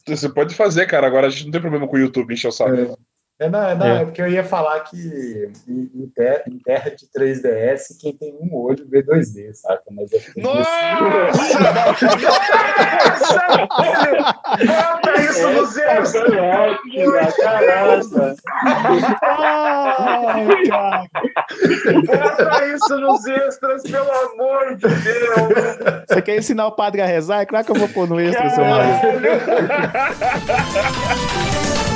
Você pode fazer, cara. Agora a gente não tem problema com o YouTube encher o saco. É, é, não, É. é porque eu ia falar que em, em ter- em terra de 3DS, quem tem um olho vê 2D, saca? Mas eu fiquei Nossa! Bota isso nos extras! Caraca. Ai, cara. Bota isso nos extras, pelo amor de Deus! Você quer ensinar o padre a rezar? É claro que eu vou pôr no extra, seu marido.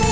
[LAUGHS]